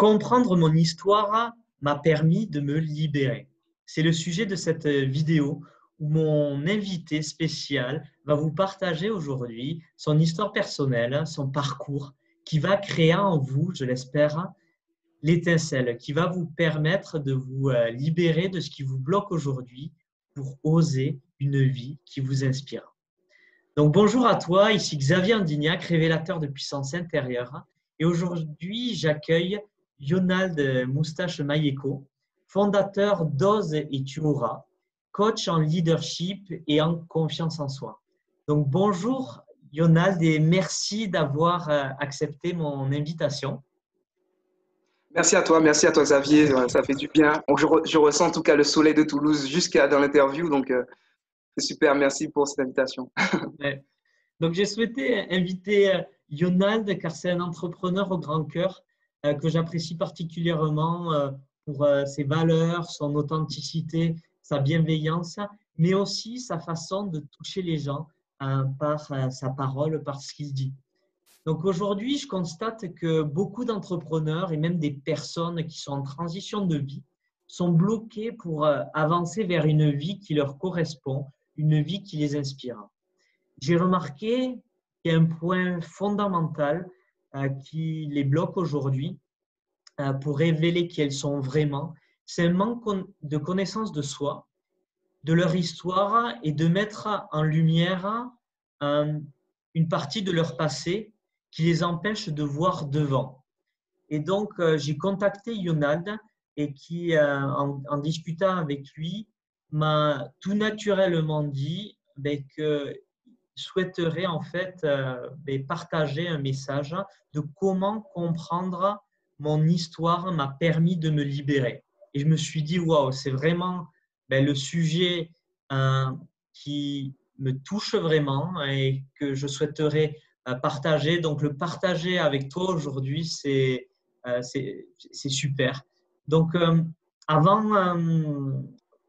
Comprendre mon histoire m'a permis de me libérer. C'est le sujet de cette vidéo où mon invité spécial va vous partager aujourd'hui son histoire personnelle, son parcours, qui va créer en vous, je l'espère, l'étincelle, qui va vous permettre de vous euh, libérer de ce qui vous bloque aujourd'hui pour oser une vie qui vous inspire. Donc bonjour à toi, ici Xavier Andignac, révélateur de puissance intérieure. Et aujourd'hui, j'accueille Yonald Moustache Mayeko, fondateur d'Oz et Tuora, coach en leadership et en confiance en soi. Donc bonjour Yonald et merci d'avoir euh, accepté mon invitation. Merci à toi, merci à toi Xavier, euh, ça fait du bien. Je, ressens en tout cas le soleil de Toulouse jusqu'à dans l'interview, donc euh, c'est super, merci pour cette invitation. Donc j'ai souhaité inviter Yonald car c'est un entrepreneur au grand cœur que j'apprécie particulièrement pour ses valeurs, son authenticité, sa bienveillance, mais aussi sa façon de toucher les gens euh, par euh, sa parole, par ce qu'il dit. Donc aujourd'hui, je constate que beaucoup d'entrepreneurs et même des personnes qui sont en transition de vie sont bloqués pour euh, avancer vers une vie qui leur correspond, une vie qui les inspire. J'ai remarqué qu'il y a un point fondamental qui les bloque aujourd'hui pour révéler qui elles sont vraiment, c'est un manque de connaissance de soi, de leur histoire et de mettre en lumière euh, une partie de leur passé qui les empêche de voir devant. Et donc, euh, j'ai contacté Yonald et qui, euh, en, discutant avec lui, m'a tout naturellement dit ben, qu'il souhaiterait en fait ben, partager un message de comment comprendre mon histoire m'a permis de me libérer. Et je me suis dit, waouh, c'est vraiment ben, le sujet euh, qui me touche vraiment et que je souhaiterais euh, partager. Donc, le partager avec toi aujourd'hui, c'est euh, super. Donc, avant,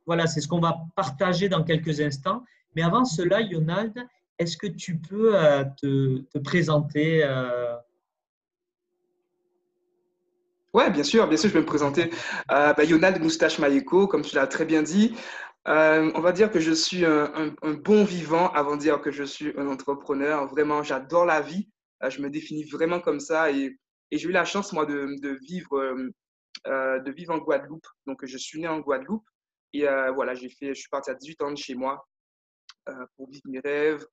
voilà, c'est ce qu'on va partager dans quelques instants. Mais avant cela, Yonald, est-ce que tu peux te, te, présenter Ouais, bien sûr, bien sûr, je vais me présenter. Euh, bah, Moustache Mayeko, comme tu l'as très bien dit. Euh, on va dire que je suis un, bon vivant avant de dire que je suis un entrepreneur. Vraiment, j'adore la vie. Euh, je me définis vraiment comme ça et, j'ai eu la chance, moi, de, vivre, euh, de vivre en Guadeloupe. Donc, je suis né en Guadeloupe et voilà, j'ai fait, je suis parti à 18 ans de chez moi pour vivre mes rêves,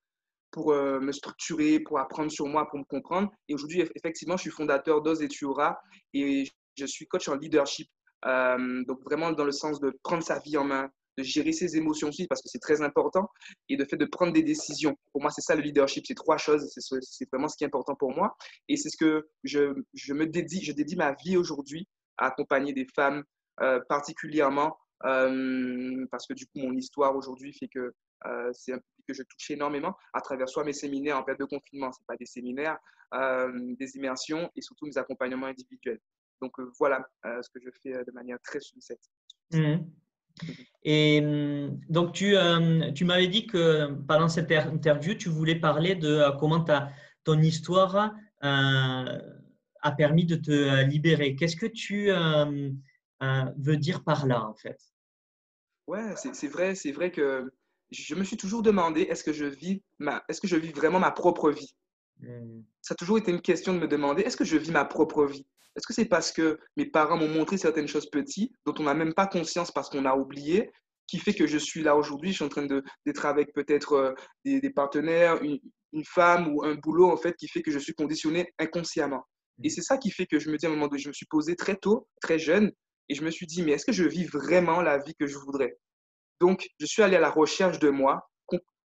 pour me structurer, pour apprendre sur moi, pour me comprendre. Et aujourd'hui, effectivement, je suis fondateur d'Oz et Tuora et je suis coach en leadership. donc vraiment dans le sens de prendre sa vie en main, de gérer ses émotions aussi parce que c'est très important et de fait de prendre des décisions. Pour moi, c'est ça le leadership. C'est trois choses. C'est vraiment ce qui est important pour moi. Et c'est ce que je, je, me dédie. Je dédie ma vie aujourd'hui à accompagner des femmes particulièrement parce que du coup, mon histoire aujourd'hui fait que c'est un public que je touche énormément à travers soit mes séminaires en période de confinement, ce pas des séminaires, des immersions et surtout mes accompagnements individuels. Donc voilà ce que je fais de manière très succincte. Mmh. Et mmh, donc, tu, tu m'avais dit que pendant cette interview, tu voulais parler de comment ta, ton histoire a permis de te libérer. Qu'est-ce que tu veux dire par là, en fait? Ouais, c'est vrai, c'est vrai que je me suis toujours demandé est-ce que je vis ma, est-ce que je vis vraiment ma propre vie? Mmh. Ça a toujours été une question de me demander est-ce que je vis ma propre vie? Est-ce que c'est parce que mes parents m'ont montré certaines choses petites dont on n'a même pas conscience parce qu'on a oublié qui fait que je suis là aujourd'hui Je suis en train d'être avec peut-être euh, des, des, partenaires, une, une, femme ou un boulot en fait qui fait que je suis conditionné inconsciemment. Et mmh. c'est ça qui fait que je me dis à un moment donné, je me suis posé très tôt, très jeune, et je me suis dit mais est-ce que je vis vraiment la vie que je voudrais? Donc, je suis allé à la recherche de moi,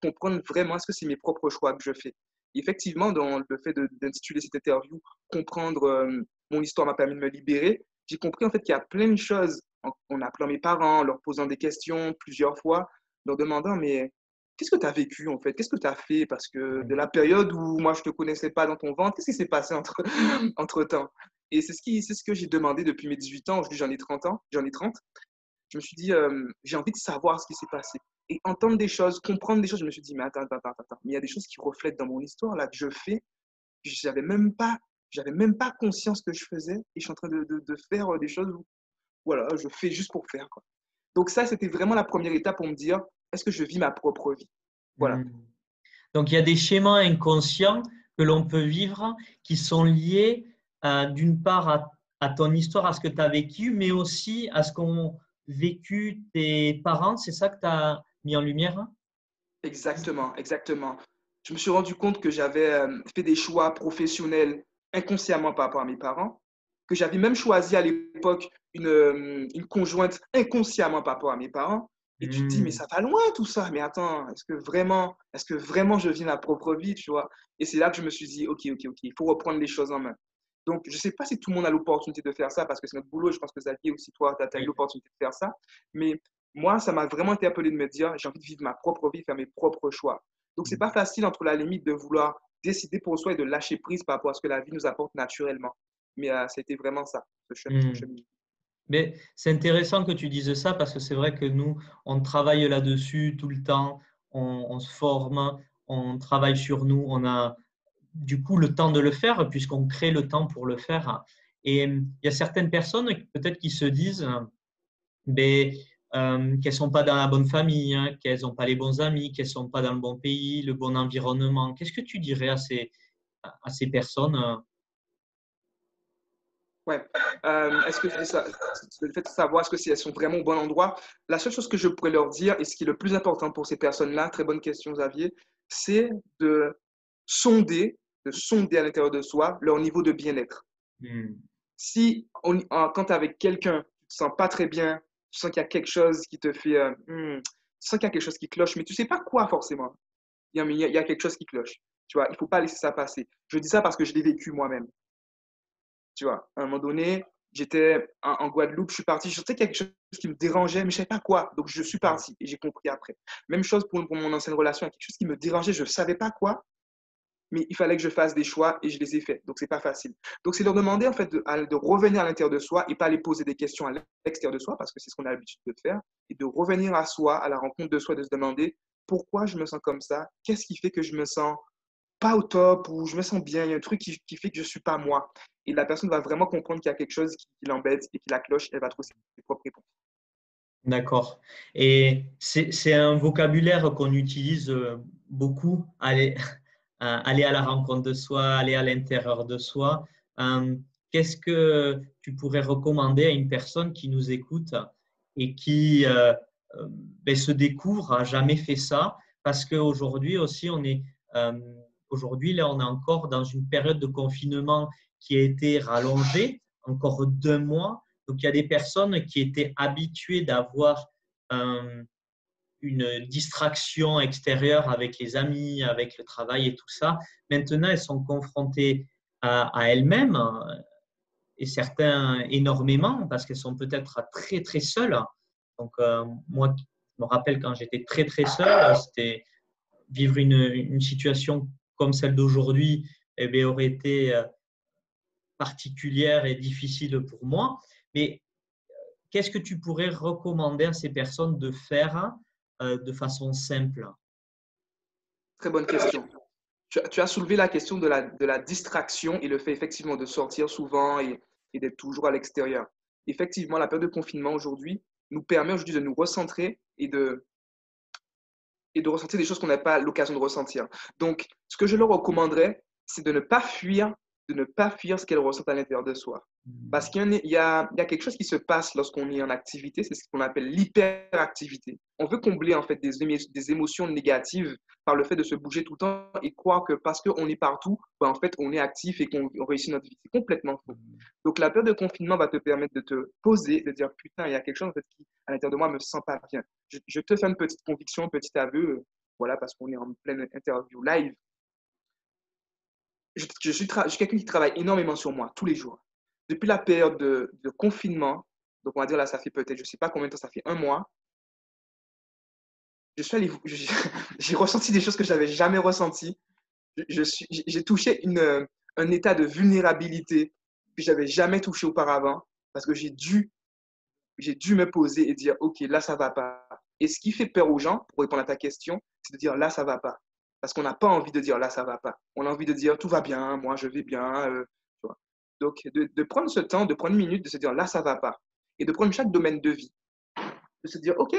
comprendre vraiment est-ce que c'est mes propres choix que je fais. effectivement, dans le fait d'intituler cette interview, comprendre euh, mon histoire m'a permis de me libérer, j'ai compris en fait qu'il y a plein de choses en, appelant mes parents, leur posant des questions plusieurs fois, leur demandant mais qu'est-ce que tu as vécu en fait? Qu'est-ce que tu as fait? Parce que de la période où moi je ne te connaissais pas dans ton ventre, qu'est-ce qui s'est passé entre, entre temps Et c'est ce, ce que j'ai demandé depuis mes 18 ans. Aujourd'hui, j'en ai 30 ans, j'en ai 30 je me suis dit, euh, j'ai envie de savoir ce qui s'est passé. Et entendre des choses, comprendre des choses, je me suis dit, mais attends, attends, attends, attends. Mais il y a des choses qui reflètent dans mon histoire, là, que je fais. Je n'avais même pas, même pas conscience que je faisais et je suis en train de, de, faire des choses où, voilà, je fais juste pour faire. Quoi. Donc ça, c'était vraiment la première étape pour me dire, est-ce que je vis ma propre vie? Voilà. Hmm. Donc il y a des schémas inconscients que l'on peut vivre qui sont liés euh, d'une part à, ton histoire, à ce que tu as vécu, mais aussi à ce qu'ont vécu tes parents. C'est ça que tu as mis en lumière Exactement, exactement. Je me suis rendu compte que j'avais euh, fait des choix professionnels inconsciemment par rapport à mes parents, que j'avais même choisi à l'époque une, euh, une, conjointe inconsciemment par rapport à mes parents. Et tu te dis, mais hmm. ça va loin tout ça. Mais attends, est-ce que vraiment, est-ce que vraiment je vis ma propre vie, tu vois? Et c'est là que je me suis dit, ok, ok, ok, il faut reprendre les choses en main. Donc, je ne sais pas si tout le monde a l'opportunité de faire ça, parce que c'est notre boulot. Je pense que Xavier aussi, toi, tu as, eu l'opportunité de faire ça. Mais moi, ça m'a vraiment interpellé de me dire, j'ai envie de vivre ma propre vie, faire mes propres choix. Donc, ce n'est mm. pas facile entre la limite de vouloir décider pour soi et de lâcher prise par rapport à ce que la vie nous apporte naturellement. Mais euh, ça a été vraiment ça, ce chemin. Mm. Mais c'est intéressant que tu dises ça parce que c'est vrai que nous, on travaille là-dessus tout le temps, on, on, se forme, on travaille sur nous, on a du coup le temps de le faire puisqu'on crée le temps pour le faire. Et il y a certaines personnes peut-être qui se disent ben, euh, qu'elles ne sont pas dans la bonne famille, hein, qu'elles n'ont pas les bons amis, qu'elles ne sont pas dans le bon pays, le bon environnement. Qu'est-ce que tu dirais à ces, à ces personnes? Ouais. Euh, est-ce que le fait de savoir est-ce que si elles sont vraiment au bon endroit, la seule chose que je pourrais leur dire et ce qui est le plus important pour ces personnes-là, très bonne question Xavier, c'est de sonder de sonder à l'intérieur de soi leur niveau de bien-être. Hmm. Si on, quand tu es avec quelqu'un, tu te sens pas très bien, tu sens qu'il y a quelque chose qui te fait, euh, hmm, tu sens qu'il y a quelque chose qui cloche, mais tu sais pas quoi forcément. Il y, a, il y a quelque chose qui cloche. Tu vois, il faut pas laisser ça passer. Je dis ça parce que je l'ai vécu moi-même. Tu vois, à un moment donné, j'étais en, Guadeloupe, je suis parti, je sentais quelque chose qui me dérangeait, mais je savais pas quoi. Donc je suis parti et j'ai compris après. Même chose pour, pour mon ancienne relation, il y a quelque chose qui me dérangeait, je savais pas quoi, mais il fallait que je fasse des choix et je les ai faits. Donc, ce n'est pas facile. Donc, c'est leur demander en fait de, de revenir à l'intérieur de soi et pas aller poser des questions à l'extérieur de soi parce que c'est ce qu'on a l'habitude de faire et de revenir à soi, à la rencontre de soi, de se demander pourquoi je me sens comme ça, qu'est-ce qui fait que je me sens pas au top ou je me sens bien, il y a un truc qui, fait que je ne suis pas moi. Et la personne va vraiment comprendre qu'il y a quelque chose qui, l'embête et qui la cloche, elle va trouver ses propres réponses. D'accord. Et c'est un vocabulaire qu'on utilise euh, beaucoup. Allez, aller à la rencontre de soi, aller à l'intérieur de soi. Euh, qu'est-ce que tu pourrais recommander à une personne qui nous écoute et qui euh, euh, ben, se découvre, a jamais fait ça? Parce qu'aujourd'hui aussi, on est aujourd'hui là, on est encore dans une période de confinement qui a été rallongée, encore deux mois. Donc il y a des personnes qui étaient habituées d'avoir une distraction extérieure avec les amis, avec le travail et tout ça. Maintenant, elles sont confrontées à, elles-mêmes et certains énormément parce qu'elles sont peut-être très très seules. Donc euh, moi, je me rappelle quand j'étais très très seule, c'était vivre une, situation comme celle d'aujourd'hui eh aurait été euh, particulière et difficile pour moi. Mais euh, qu'est-ce que tu pourrais recommander à ces personnes de faire euh, de façon simple? Très bonne question. Tu, as soulevé la question de la, de la, distraction et le fait effectivement de sortir souvent et, d'être toujours à l'extérieur. Effectivement, la période de confinement aujourd'hui nous permet aujourd'hui de nous recentrer et de, et de ressentir des choses qu'on n'a pas l'occasion de ressentir. Donc, ce que je leur recommanderais, c'est de ne pas fuir de ne pas fuir ce qu'elle ressent à l'intérieur de soi. Parce qu'il y, a, quelque chose qui se passe lorsqu'on est en activité, c'est ce qu'on appelle l'hyperactivité. On veut combler en fait des, des, émotions négatives par le fait de se bouger tout le temps et croire que parce qu'on est partout, ben, en fait, on est actif et qu'on réussit notre vie. C'est complètement faux. Donc la période de confinement va te permettre de te poser, de dire putain, il y a quelque chose en fait, qui à l'intérieur de moi me sent pas bien. Je, te fais une petite conviction, un petit aveu, voilà, parce qu'on est en pleine interview live je, suis, quelqu'un qui travaille énormément sur moi tous les jours. Depuis la période de, confinement, donc on va dire là, ça fait peut-être, je ne sais pas combien de temps, ça fait un mois, je suis allé, j'ai ressenti des choses que je n'avais jamais ressenties. J'ai touché une, un état de vulnérabilité que je n'avais jamais touché auparavant parce que j'ai dû, j'ai dû me poser et dire, OK, là, ça ne va pas. Et ce qui fait peur aux gens, pour répondre à ta question, c'est de dire, là, ça ne va pas. Parce qu'on n'a pas envie de dire là, ça va pas. On a envie de dire tout va bien, moi je vais bien. Euh, Donc, de, prendre ce temps, de prendre une minute, de se dire là, ça va pas. Et de prendre chaque domaine de vie. De se dire, OK,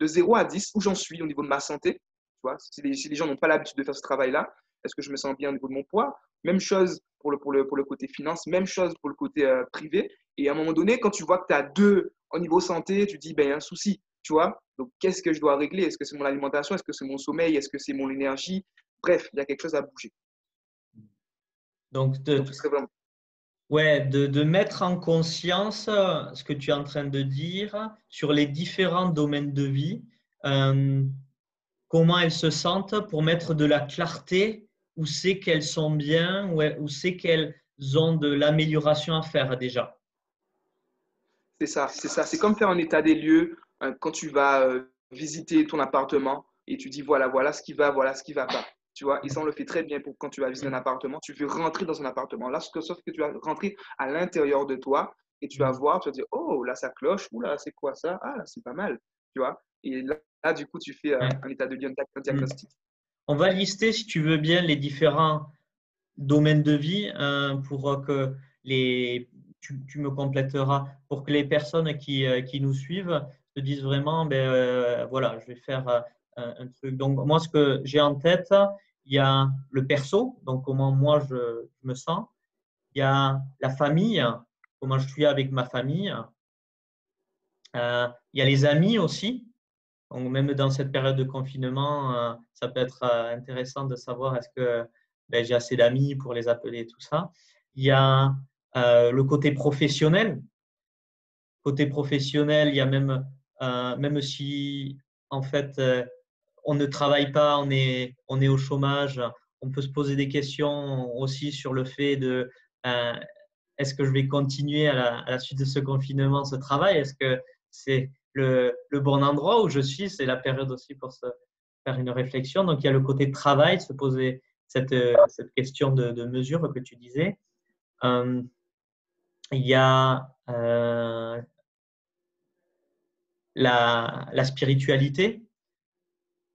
de 0 à 10, où j'en suis au niveau de ma santé. Tu vois, si, les, gens n'ont pas l'habitude de faire ce travail-là, est-ce que je me sens bien au niveau de mon poids? Même chose pour le, pour le, pour le côté finance, même chose pour le côté euh, privé. Et à un moment donné, quand tu vois que tu as deux au niveau santé, tu dis, ben, il y a un souci. Tu vois Donc, qu'est-ce que je dois régler? Est-ce que c'est mon alimentation? Est-ce que c'est mon sommeil? Est-ce que c'est mon énergie? Bref, il y a quelque chose à bouger. Donc, de, ouais, de, de, mettre en conscience euh, ce que tu es en train de dire sur les différents domaines de vie, euh, comment elles se sentent pour mettre de la clarté, où c'est qu'elles sont bien, où c'est qu'elles ont de l'amélioration à faire déjà. C'est ça, c'est ça. C'est comme faire un état des lieux quand tu vas visiter ton appartement et tu dis voilà, voilà ce qui va, voilà ce qui va pas. Tu vois, et ça, on le fait très bien pour quand tu vas visiter un appartement. Tu veux rentrer dans un appartement. Là, sauf que tu vas rentrer à l'intérieur de toi et tu vas mm. voir, tu vas dire, oh, là, ça cloche. Ou là, c'est quoi ça? Ah, là, c'est pas mal. Tu vois Et là, du coup, tu fais euh, un état de un diagnostic. On va lister, si tu veux bien, les différents domaines de vie hein, pour que les. Tu, me compléteras pour que les personnes qui, qui nous suivent se disent vraiment, ben euh, voilà, je vais faire un truc. Donc, moi, ce que j'ai en tête, il y a le perso, donc comment moi je, me sens. Il y a la famille, comment je suis avec ma famille. Euh, il y a les amis aussi. Donc, même dans cette période de confinement, euh, ça peut être euh, intéressant de savoir est-ce que ben, j'ai assez d'amis pour les appeler, tout ça. Il y a le côté professionnel. Côté professionnel, il y a même, même si en fait on ne travaille pas, on est, on est au chômage, on peut se poser des questions aussi sur le fait de euh, est-ce que je vais continuer à la, suite de ce confinement ce travail? Est-ce que c'est le, bon endroit où je suis? C'est la période aussi pour se faire une réflexion. Donc, il y a le côté travail, se poser cette, cette question de, mesure que tu disais. Euh, il y a euh, la, spiritualité,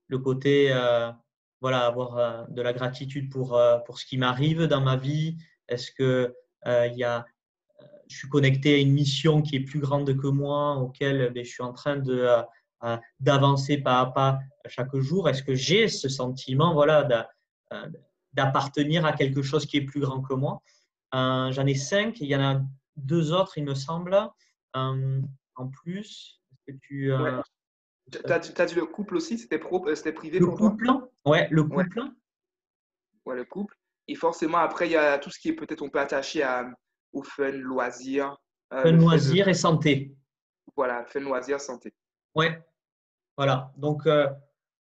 le côté, euh, voilà, avoir euh, de la gratitude pour, euh, pour ce qui m'arrive dans ma vie. Est-ce que y a, je suis connecté à une mission qui est plus grande que moi, auquel ben, je suis en train de d'avancer pas à pas chaque jour? Est-ce que j'ai ce sentiment voilà, d'appartenir à quelque chose qui est plus grand que moi? J'en ai cinq, il y en a deux autres, il me semble, en plus. Que tu, tu as, dit le couple aussi, c'était euh, c'était privé le pour couple, toi Ouais, le couple. Ouais. le couple. Et forcément, après, il y a tout ce qui est peut-être on peut attacher à, au fun, loisir. Euh, fun, loisir et santé. Voilà, fun, loisir, santé. Ouais, voilà. Donc, euh,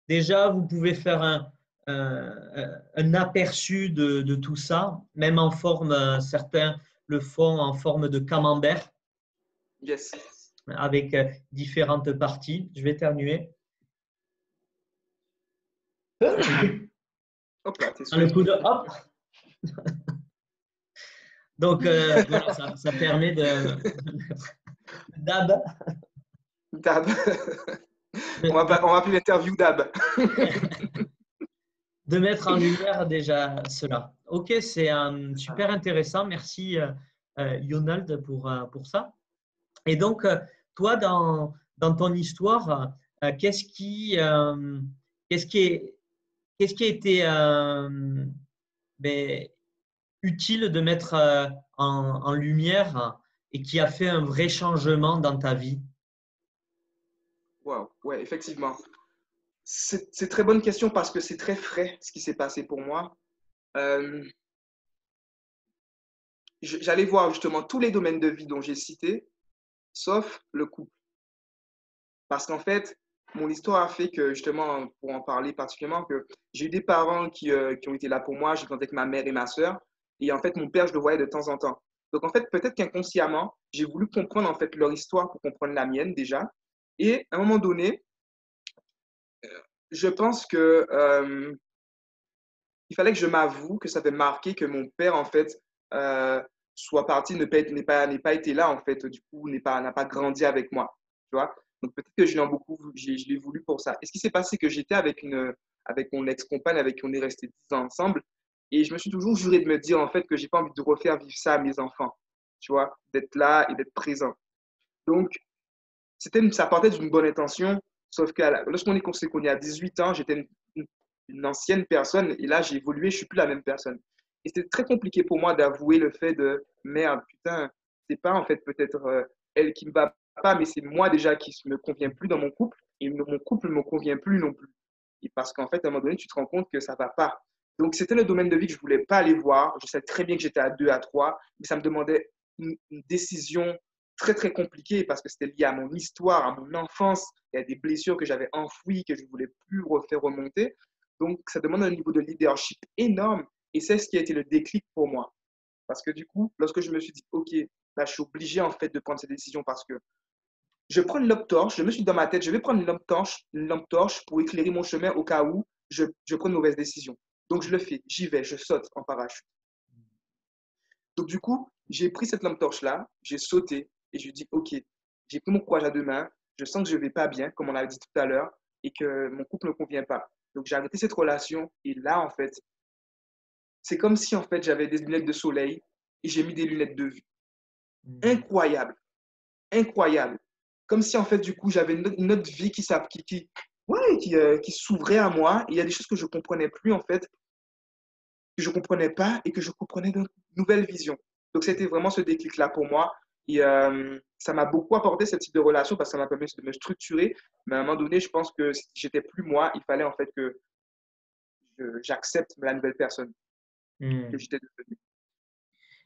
déjà, vous pouvez faire un, un aperçu de, de, tout ça, même en forme, certains le font en forme de camembert. Yes avec euh, différentes parties. Je vais éternuer. Hop là, le coup de hop. Donc, euh, ça, permet de. Dab. Dab. On va, on va appeler l'interview Dab. de mettre en lumière déjà cela. Ok, c'est super intéressant. Merci, euh, Yonald, pour, pour ça. Et donc, toi, dans, ton histoire, euh, qu'est-ce qui, euh, qu'est-ce qui, a été euh, ben, utile de mettre en, lumière et qui a fait un vrai changement dans ta vie? Wow, ouais, effectivement. C'est très bonne question parce que c'est très frais ce qui s'est passé pour moi. j'allais voir justement tous les domaines de vie dont j'ai cité sauf le couple. Parce qu'en fait, mon histoire a fait que, justement, pour en parler particulièrement, que j'ai eu des parents qui, euh, qui, ont été là pour moi. J'ai grandi avec ma mère et ma soeur. Et en fait, mon père, je le voyais de temps en temps. Donc, en fait, peut-être qu'inconsciemment, j'ai voulu comprendre en fait leur histoire pour comprendre la mienne déjà. Et à un moment donné, euh, je pense que euh, il fallait que je m'avoue que ça avait marqué que mon père, en fait, soit parti, ne pas, pas, pas été là, en fait, du coup, n'a pas, pas grandi avec moi. Tu vois Donc peut-être que je l'ai beaucoup, je, l'ai voulu pour ça. Et ce qui s'est passé, que j'étais avec, une, avec mon ex-compagne, avec qui on est resté 10 ans ensemble, Et je me suis toujours juré de me dire, en fait, que j'ai pas envie de refaire vivre ça à mes enfants, tu vois, d'être là et d'être présent. Donc, c'était, ça partait d'une bonne intention, sauf que lorsqu'on est connu à 18 ans, j'étais une, une, ancienne personne et là, j'ai évolué, je suis plus la même personne. Et c'était très compliqué pour moi d'avouer le fait de merde, putain, c'est pas en fait peut-être euh, elle qui me va pas, mais c'est moi déjà qui me convient plus dans mon couple et mon couple me convient plus non plus. Et parce qu'en fait, à un moment donné, tu te rends compte que ça va pas. Donc, c'était le domaine de vie que je voulais pas aller voir. Je savais très bien que j'étais à deux, à trois, mais ça me demandait une, décision très, très compliquée parce que c'était lié à mon histoire, à mon enfance. Il y a des blessures que j'avais enfouies, que je voulais plus refaire remonter. Donc, ça demande un niveau de leadership énorme et c'est ce qui a été le déclic pour moi. Parce que du coup, lorsque je me suis dit, OK, là, je suis obligé en fait de prendre cette décision parce que je prends une lampe torche, je me suis dit dans ma tête, je vais prendre une lampe torche, une lampe torche pour éclairer mon chemin au cas où je, je prends une mauvaise décision. Donc je le fais, j'y vais, je saute en parachute. Donc du coup, j'ai pris cette lampe torche-là, j'ai sauté et je dis, OK, j'ai pris mon courage à deux mains, je sens que je ne vais pas bien, comme on l'avait dit tout à l'heure, et que mon couple ne convient pas. Donc j'ai arrêté cette relation et là, en fait, c'est comme si en fait j'avais des lunettes de soleil et j'ai mis des lunettes de vue. Mmh. Incroyable. Incroyable. Comme si en fait du coup j'avais une, autre vie qui, qui, qui, ouais, qui, euh, qui s'ouvrait à moi. il y a des choses que je ne comprenais plus en fait, que je ne comprenais pas et que je comprenais d'une nouvelle vision. Donc c'était vraiment ce déclic-là pour moi. Et euh, ça m'a beaucoup apporté ce type de relation parce que ça m'a permis de me structurer. Mais à un moment donné, je pense que si j'étais plus moi, il fallait en fait que j'accepte la nouvelle personne. Hmm.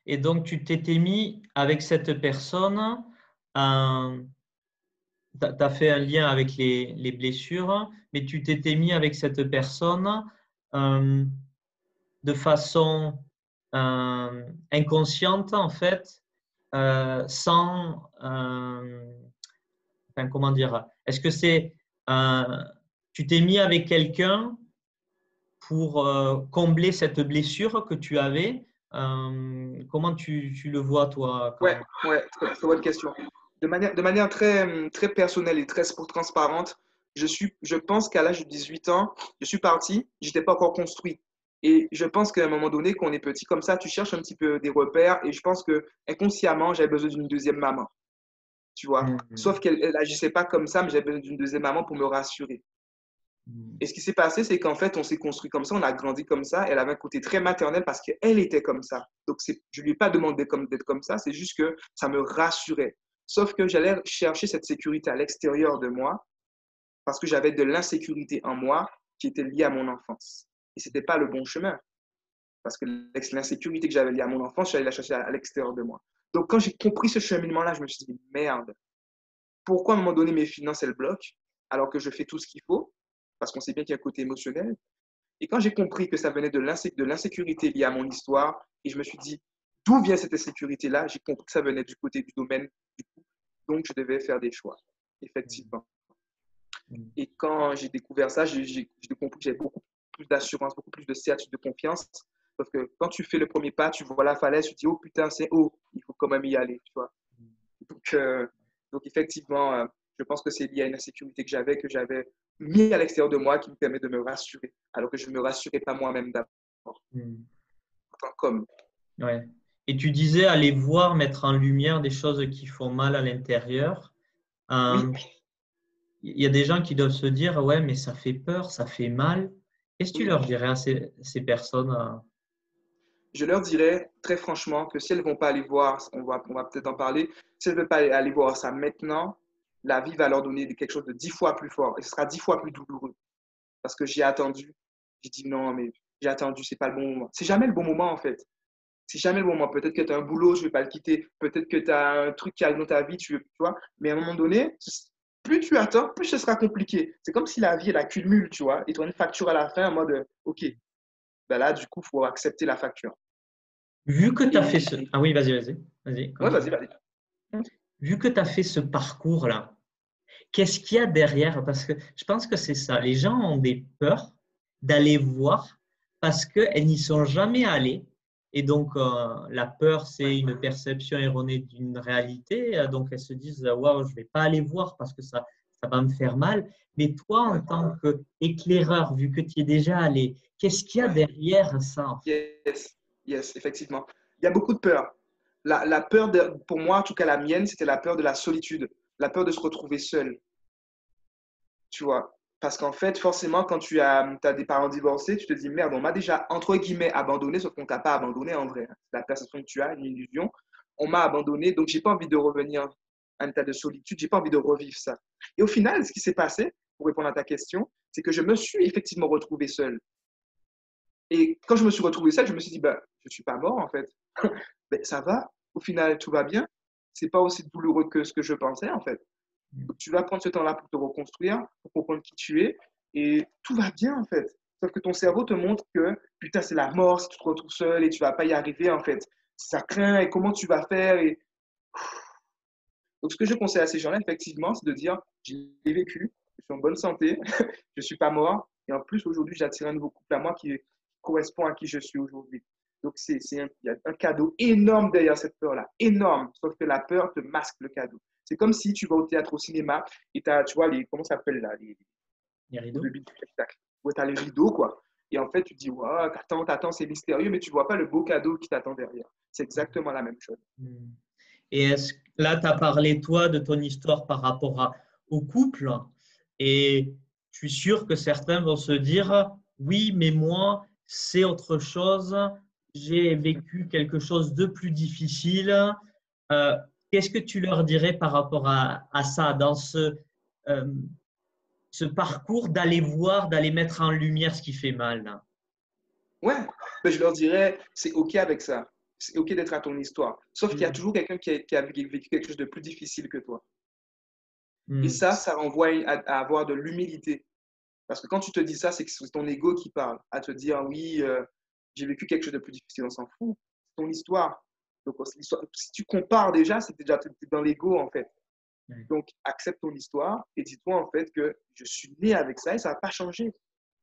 Et donc, tu t'étais mis avec cette personne, euh, tu as fait un lien avec les, les blessures, mais tu t'étais mis avec cette personne euh, de façon euh, inconsciente, en fait, sans. enfin, comment dire Est-ce que c'est. tu t'es mis avec quelqu'un pour euh, combler cette blessure que tu avais euh, Comment tu, tu, le vois, toi Oui, ouais, très, bonne question. De manière, de manière très, très personnelle et très transparente, je, suis, je pense qu'à l'âge de 18 ans, je suis parti, je n'étais pas encore construit. Et je pense qu'à un moment donné, quand on est petit comme ça, tu cherches un petit peu des repères. Et je pense que inconsciemment, j'avais besoin d'une deuxième maman. Tu vois? Mmh, mmh. Sauf qu'elle n'agissait pas comme ça, mais j'avais besoin d'une deuxième maman pour me rassurer. Et ce qui s'est passé, c'est qu'en fait, on s'est construit comme ça, on a grandi comme ça. Elle avait un côté très maternel parce qu'elle était comme ça. Donc, je ne lui ai pas demandé d'être comme ça, c'est juste que ça me rassurait. Sauf que j'allais chercher cette sécurité à l'extérieur de moi parce que j'avais de l'insécurité en moi qui était liée à mon enfance. Et ce n'était pas le bon chemin. Parce que l'insécurité que j'avais liée à mon enfance, j'allais la chercher à l'extérieur de moi. Donc, quand j'ai compris ce cheminement-là, je me suis dit, merde, pourquoi à un moment donné mes finances, elles bloquent alors que je fais tout ce qu'il faut? Parce qu'on sait bien qu'il y a un côté émotionnel. Et quand j'ai compris que ça venait de l'insécurité liée à mon histoire, et je me suis dit, d'où vient cette insécurité-là J'ai compris que ça venait du côté du domaine du coup. Donc, je devais faire des choix, effectivement. Mm. Et quand j'ai découvert ça, j'ai compris que j'avais beaucoup plus d'assurance, beaucoup plus de certitude, de confiance. Parce que quand tu fais le premier pas, tu vois la falaise, tu te dis, oh putain, c'est haut, il faut quand même y aller. Tu vois mm. donc, euh, donc, effectivement, euh, je pense que c'est lié à une insécurité que j'avais, que j'avais mis à l'extérieur de moi qui me permet de me rassurer, alors que je ne me rassurais pas moi-même d'abord. Hmm. Comme. Ouais. Et tu disais aller voir, mettre en lumière des choses qui font mal à l'intérieur. Euh, il y a des gens qui doivent se dire Ouais, mais ça fait peur, ça fait mal. Qu'est-ce que tu leur dirais à ces, ces personnes euh? Je leur dirais très franchement que si elles ne vont pas aller voir, on va, on va peut-être en parler, si elles ne veulent pas aller voir ça maintenant, la vie va leur donner quelque chose de dix fois plus fort et ce sera dix fois plus douloureux. Parce que j'ai attendu, j'ai dit non, mais j'ai attendu, c'est pas le bon moment. C'est jamais le bon moment en fait. C'est jamais le bon moment. Peut-être que tu as un boulot, je vais pas le quitter. Peut-être que tu as un truc qui arrive dans ta vie, tu, veux, tu vois. Mais à un moment donné, plus tu attends, plus ce sera compliqué. C'est comme si la vie, elle accumule, tu vois, et tu as une facture à la fin en mode, OK, ben là, du coup, il faut accepter la facture. Vu que tu as fait ce... Ah oui, vas-y, vas-y. Vas-y, vas-y, vas-y vu que tu as fait ce parcours-là, qu'est-ce qu'il y a derrière? Parce que je pense que c'est ça. Les gens ont des peurs d'aller voir parce qu'elles n'y sont jamais allées. Et donc, euh, la peur, c'est une perception erronée d'une réalité. Donc, elles se disent Waouh, je ne vais pas aller voir parce que ça, ça va me faire mal. Mais toi, en tant qu'éclaireur, vu que tu es déjà allé, qu'est-ce qu'il y a derrière ça Yes, yes, effectivement. Il y a beaucoup de peur. La, peur, de, pour moi, en tout cas la mienne, c'était la peur de la solitude, la peur de se retrouver seul. Tu vois Parce qu'en fait, forcément, quand tu as, as, des parents divorcés, tu te dis merde, on m'a déjà, entre guillemets, abandonné, sauf qu'on ne t'a pas abandonné en vrai. La perception que tu as, une illusion. On m'a abandonné, donc j'ai pas envie de revenir à un état de solitude, j'ai pas envie de revivre ça. Et au final, ce qui s'est passé, pour répondre à ta question, c'est que je me suis effectivement retrouvé seul. Et quand je me suis retrouvé seul, je me suis dit, bah, je ne suis pas mort en fait. ben, ça va, au final, tout va bien. C'est pas aussi douloureux que ce que je pensais en fait. Donc, tu vas prendre ce temps-là pour te reconstruire, pour comprendre qui tu es, et tout va bien en fait. Sauf que ton cerveau te montre que putain, c'est la mort si tu te retrouves seul et tu vas pas y arriver en fait. Ça craint et comment tu vas faire et... Donc, ce que je conseille à ces gens-là, effectivement, c'est de dire j'ai vécu, je suis en bonne santé, je suis pas mort, et en plus, aujourd'hui, j'attire un nouveau couple à moi qui correspond à qui je suis aujourd'hui. Donc, c'est, un, il y a un cadeau énorme derrière cette peur-là, énorme, sauf que la peur te masque le cadeau. C'est comme si tu vas au théâtre, au cinéma, et tu as, tu vois, les, comment ça s'appelle là Les, les rideaux. Le spectacle. Où tu as les rideaux, quoi. Et en fait, tu dis, wow, attends, attends, c'est mystérieux, mais tu vois pas le beau cadeau qui t'attend derrière. C'est exactement la même chose. Hmm. Et est-ce, là, tu as parlé, toi, de ton histoire par rapport à, au couple. Et je suis sûr que certains vont se dire, oui, mais moi, c'est autre chose. J'ai vécu quelque chose de plus difficile. Euh, qu'est-ce que tu leur dirais par rapport à, ça, dans ce, euh, ce parcours d'aller voir, d'aller mettre en lumière ce qui fait mal Ouais, je leur dirais, c'est OK avec ça. C'est OK d'être à ton histoire. Sauf qu'il y a mm. toujours quelqu'un qui, qui a, vécu quelque chose de plus difficile que toi. Et mm. ça, ça renvoie à avoir de l'humilité. Parce que quand tu te dis ça, c'est que c'est ton ego qui parle, à te dire oui, euh, j'ai vécu quelque chose de plus difficile, on s'en fout. C'est ton histoire. Donc, si tu compares déjà, c'est déjà dans l'ego en fait. Donc, accepte ton histoire et dis-toi en fait que je suis né avec ça et ça n'a pas changé.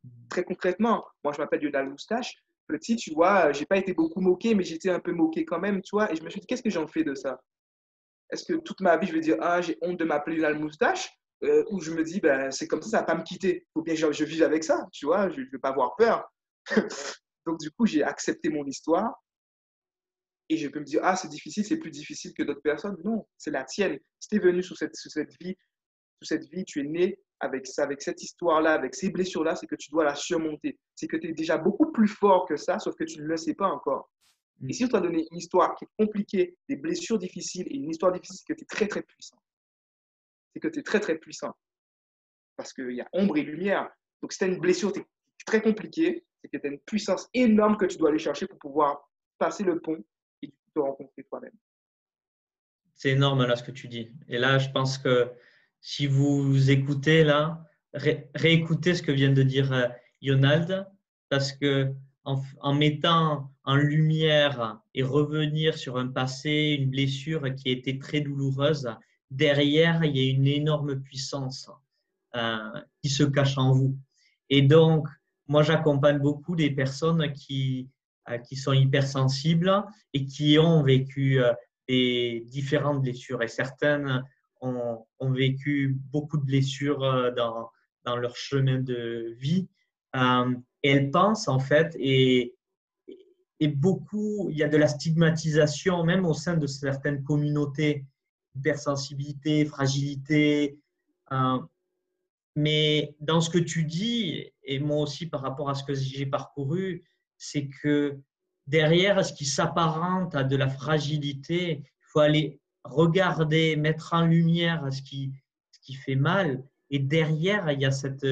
Mmh. Très concrètement, moi je m'appelle Lionel Moustache. Petit, tu vois, j'ai pas été beaucoup moqué, mais j'étais un peu moqué quand même, tu vois. Et je me suis dit, qu'est-ce que j'en fais de ça? Est-ce que toute ma vie, je vais dire, ah, j'ai honte de m'appeler Lionel Moustache? Euh, où je me dis, ben, c'est comme ça, ça va pas me quitter. Il faut bien que je, je, vive avec ça, tu vois, je ne vais pas avoir peur. Donc, du coup, j'ai accepté mon histoire et je peux me dire, ah, c'est difficile, c'est plus difficile que d'autres personnes. Non, c'est la tienne. Si tu es venu sur cette, cette vie, sur cette vie, tu es né avec ça, avec cette histoire-là, avec ces blessures-là, c'est que tu dois la surmonter. C'est que tu es déjà beaucoup plus fort que ça, sauf que tu ne le sais pas encore. Et si on t'a donné une histoire qui est compliquée, des blessures difficiles et une histoire difficile, c'est que tu es très, très puissant c'est que tu es très, très puissant. Parce qu'il y a ombre et lumière. Donc, si tu as une blessure très compliquée, c'est que tu as une puissance énorme que tu dois aller chercher pour pouvoir passer le pont et te rencontrer toi-même. C'est énorme là ce que tu dis. Et là, je pense que si vous écoutez là, réécoutez ce que vient de dire euh, Yonald, parce que en, mettant en lumière et revenir sur un passé, une blessure qui été très douloureuse, derrière, il y a une énorme puissance euh, qui se cache en vous. Et donc, moi, j'accompagne beaucoup des personnes qui, euh, qui sont hypersensibles et qui ont vécu euh, des différentes blessures. Et certaines ont, ont vécu beaucoup de blessures dans, dans, leur chemin de vie. et elles pensent, en fait, et, et beaucoup, il y a de la stigmatisation même au sein de certaines communautés hypersensibilité, fragilité. Euh, mais dans ce que tu dis, et moi aussi par rapport à ce que j'ai parcouru, c'est que derrière ce qui s'apparente à de la fragilité, il faut aller regarder, mettre en lumière ce qui, ce qui fait mal. Et derrière, il y a cette...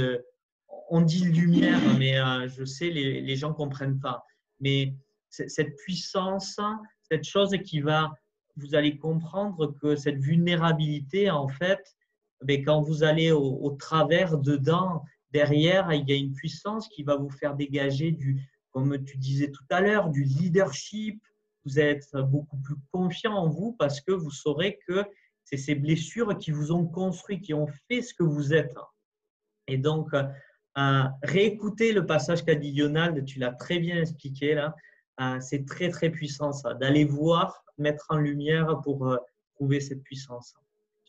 On dit lumière, mais euh, je sais, les, les gens ne comprennent pas. Mais cette puissance, cette chose qui va vous allez comprendre que cette vulnérabilité, en fait, ben, quand vous allez au, travers, dedans, derrière, il y a une puissance qui va vous faire dégager du, comme tu disais tout à l'heure, du leadership. Vous êtes beaucoup plus confiant en vous parce que vous saurez que c'est ces blessures qui vous ont construit, qui ont fait ce que vous êtes. Et donc, euh, réécouter le passage qu'a dit Yonald, tu l'as très bien expliqué là, c'est très très puissant ça, d'aller voir mettre en lumière pour euh, trouver cette puissance.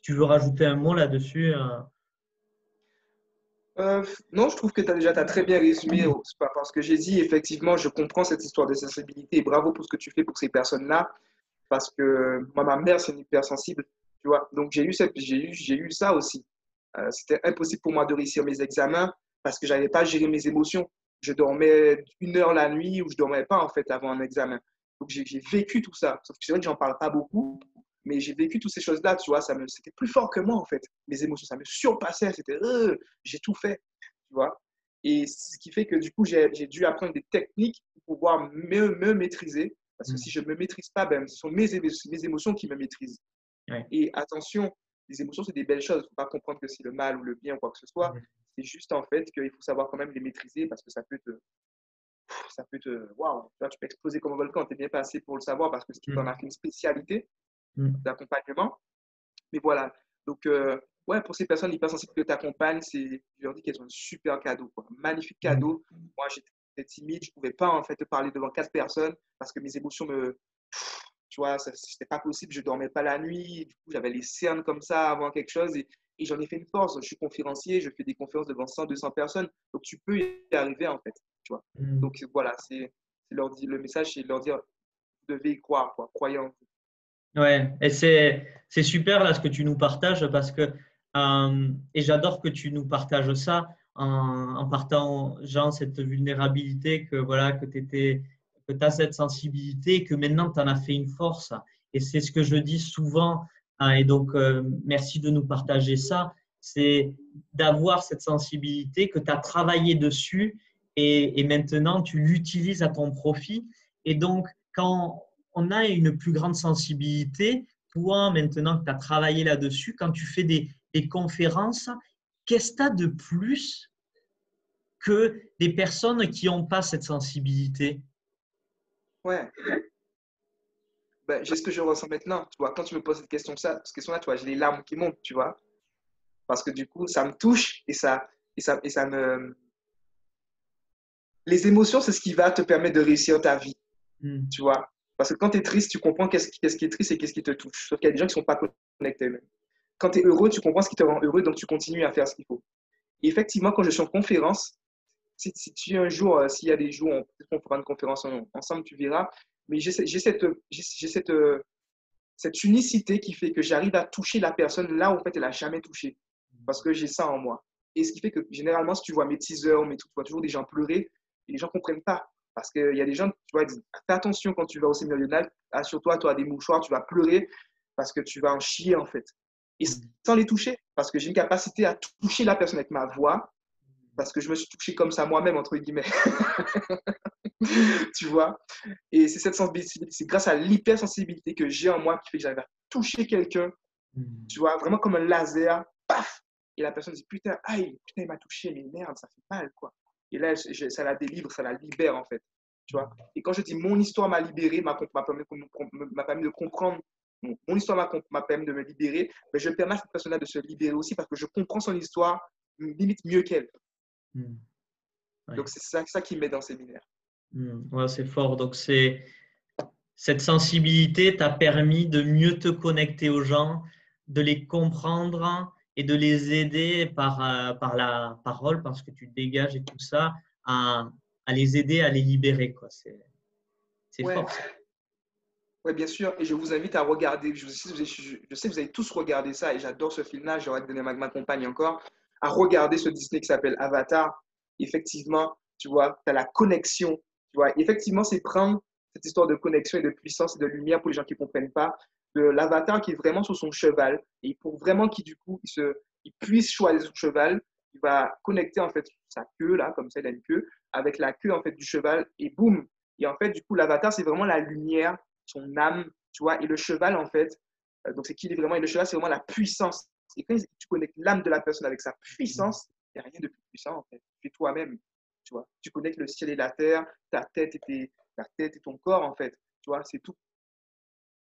Tu veux rajouter un mot là-dessus. Euh, Euh, non, je trouve que tu as déjà as très bien résumé parce que j'ai dit, effectivement, je comprends cette histoire de sensibilité et bravo pour ce que tu fais pour ces personnes-là parce que moi, ma mère, c'est une hypersensible, tu vois. Donc, j'ai eu, ça aussi. C'était impossible pour moi de réussir mes examens parce que je n'avais pas géré mes émotions. Je dormais une heure la nuit ou je ne dormais pas, en fait, avant un examen. Donc, j'ai vécu tout ça. Sauf que c'est vrai que j'en parle pas beaucoup, mais j'ai vécu toutes ces choses-là, tu vois. C'était plus fort que moi, en fait. Mes émotions, ça me surpassait. C'était, euh, j'ai tout fait, tu vois. Et ce qui fait que, du coup, j'ai dû apprendre des techniques pour pouvoir me, me maîtriser. Parce que mm. si je ne me maîtrise pas, ben, ce sont mes, mes émotions qui me maîtrisent. Et attention, les émotions, c'est des belles choses. Il ne faut pas comprendre que c'est le mal ou le bien ou quoi que ce soit. C'est juste en fait qu'il faut savoir quand même les maîtriser parce que ça peut te. Ça peut te. Waouh, tu peux exploser comme un volcan. Tu es bien passé pour le savoir parce que as fait une spécialité mm. d'accompagnement. Mais voilà. Donc, euh, ouais, pour ces personnes hypersensibles que tu accompagnes, je leur dis qu'elles ont un super cadeau. Quoi. Magnifique mm. cadeau. Moi, j'étais timide. Je ne pouvais pas en fait parler devant quatre personnes parce que mes émotions me tu vois, c'était pas possible, je dormais pas la nuit, du coup, j'avais les cernes comme ça avant quelque chose et, j'en ai fait une force. Je suis conférencier, je fais des conférences devant 100, 200 personnes, donc tu peux y arriver en fait, tu vois. Mm. Donc voilà, c'est leur dire, le message, c'est leur dire, vous devez y croire, quoi, croyez en vous. Ouais, et c'est super là ce que tu nous partages parce que, euh, et j'adore que tu nous partages ça en, en partageant cette vulnérabilité que voilà, que tu étais que tu as cette sensibilité, que maintenant tu en as fait une force. Et c'est ce que je dis souvent. Hein, et donc, euh, merci de nous partager ça. C'est d'avoir cette sensibilité, que tu as travaillé dessus et, maintenant tu l'utilises à ton profit. Et donc, quand on a une plus grande sensibilité, toi, maintenant que tu as travaillé là-dessus, quand tu fais des, des conférences, qu'est-ce que tu as de plus que des personnes qui n'ont pas cette sensibilité? Ouais. Ben, j'ai ce que je ressens maintenant. Tu vois, quand tu me poses cette question, ça, cette question-là, tu vois, j'ai les larmes qui montent, tu vois. Parce que du coup, ça me touche et ça, et ça, et ça me. Les émotions, c'est ce qui va te permettre de réussir ta vie. Hmm. Tu vois. Parce que quand tu es triste, tu comprends qu'est-ce qui, qui, est triste et qu'est-ce qui te touche. Sauf qu'il y a des gens qui ne sont pas connectés eux Quand tu es heureux, tu comprends ce qui te rend heureux, donc tu continues à faire ce qu'il faut. Et effectivement, quand je suis en conférence, si, si tu un jour, euh, s'il y a des jours, on, fera une conférence ensemble, tu verras. Mais j'ai cette, cette, euh, cette unicité qui fait que j'arrive à toucher la personne là où en fait elle n'a jamais touché. Parce que j'ai ça en moi. Et ce qui fait que généralement, si tu vois mes teasers, mais tu vois toujours des gens pleurer, et les gens ne comprennent pas. Parce qu'il y a des gens, tu vois, fais attention quand tu vas au séminaire assure-toi, tu as des mouchoirs, tu vas pleurer parce que tu vas en chier en fait. Et sans les toucher, parce que j'ai une capacité à toucher la personne avec ma voix, parce que je me suis touché comme ça moi-même, entre guillemets. tu vois? Et c'est cette sensibilité, c'est grâce à l'hypersensibilité que j'ai en moi qui fait que j'arrive à toucher quelqu'un, hmm. tu vois, vraiment comme un laser, paf Et la personne dit Putain, aïe, putain, il m'a touché, mais merde, ça fait mal, quoi. Et là, ça la délivre, ça la libère, en fait. Tu vois Et quand je dis mon histoire m'a libéré, m'a permis, permis, de comprendre mon histoire m'a permis de me libérer, mais je permets à cette personne-là de se libérer aussi parce que je comprends son histoire limite mieux qu'elle. Hmm. Donc, c'est ça, ça, qui met dans séminaire. Hmm. Ouais, c'est fort. Donc, c'est cette sensibilité t'a permis de mieux te connecter aux gens, de les comprendre et de les aider par, euh, par la parole, parce que tu dégages et tout ça, à, à les aider à les libérer. C'est fort. Oui, bien sûr. Et je vous invite à regarder. Je, sais, que vous avez tous regardé ça et j'adore ce film-là. J'aurais donné ma, ma compagne encore à regarder ce Disney qui s'appelle Avatar. Effectivement, tu vois, tu as la connexion. Tu vois, effectivement, c'est prendre cette histoire de connexion et de puissance et de lumière pour les gens qui ne comprennent pas, de l'avatar qui est vraiment sur son cheval. Et pour vraiment qu'il, du coup, il, se, il puisse choisir son cheval, il va connecter en fait sa queue, là, comme ça, il a une queue, avec la queue en fait du cheval et boum. Et en fait, du coup, l'avatar, c'est vraiment la lumière, son âme, tu vois, et le cheval, en fait, euh, donc c'est qui est vraiment, et le cheval, c'est vraiment la puissance et quand tu connectes l'âme de la personne avec sa puissance, il n'y a rien de plus puissant en fait. Tu es toi-même. Tu vois, tu connectes le ciel et la terre, ta tête et, ta tête et ton corps en fait. Tu vois, c'est tout.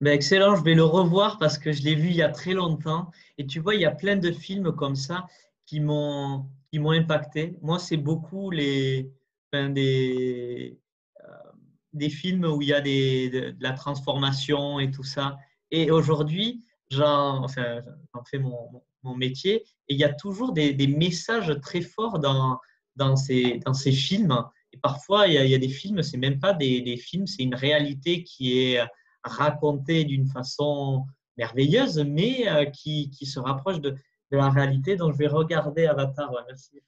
Ben, excellent, je vais le revoir parce que je l'ai vu il y a très longtemps. Et tu vois, il y a plein de films comme ça qui m'ont qui m'ont impacté. Moi, c'est beaucoup les des euh, des films où il y a des, de la transformation et tout ça. Et aujourd'hui, j'en enfin, fais mon, mon métier. Et il y a toujours des, des messages très forts dans, dans, ces, dans ces films. Et parfois, il y a, il y a des films, c'est même pas des, des films, c'est une réalité qui est racontée d'une façon merveilleuse, mais euh, qui, qui, se rapproche de, de, la réalité. Donc, je vais regarder Avatar. Ouais, merci.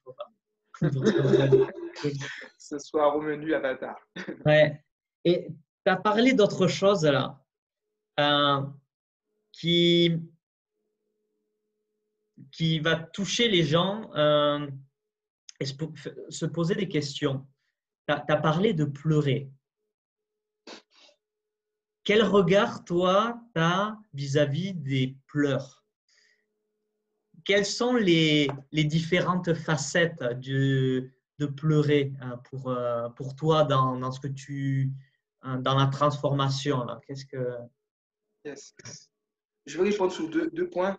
Ce soir au menu Avatar. ouais. Et tu as parlé d'autre chose là, euh, qui, qui va toucher les gens euh, et se, se, poser des questions. Tu as, parlé de pleurer. Quel regard, toi, tu as vis-à-vis des pleurs? Quelles sont les, les différentes facettes de, de pleurer euh, pour, euh, pour toi dans, dans, ce que tu dans la transformation Qu'est-ce que. Je vais répondre sur deux, points.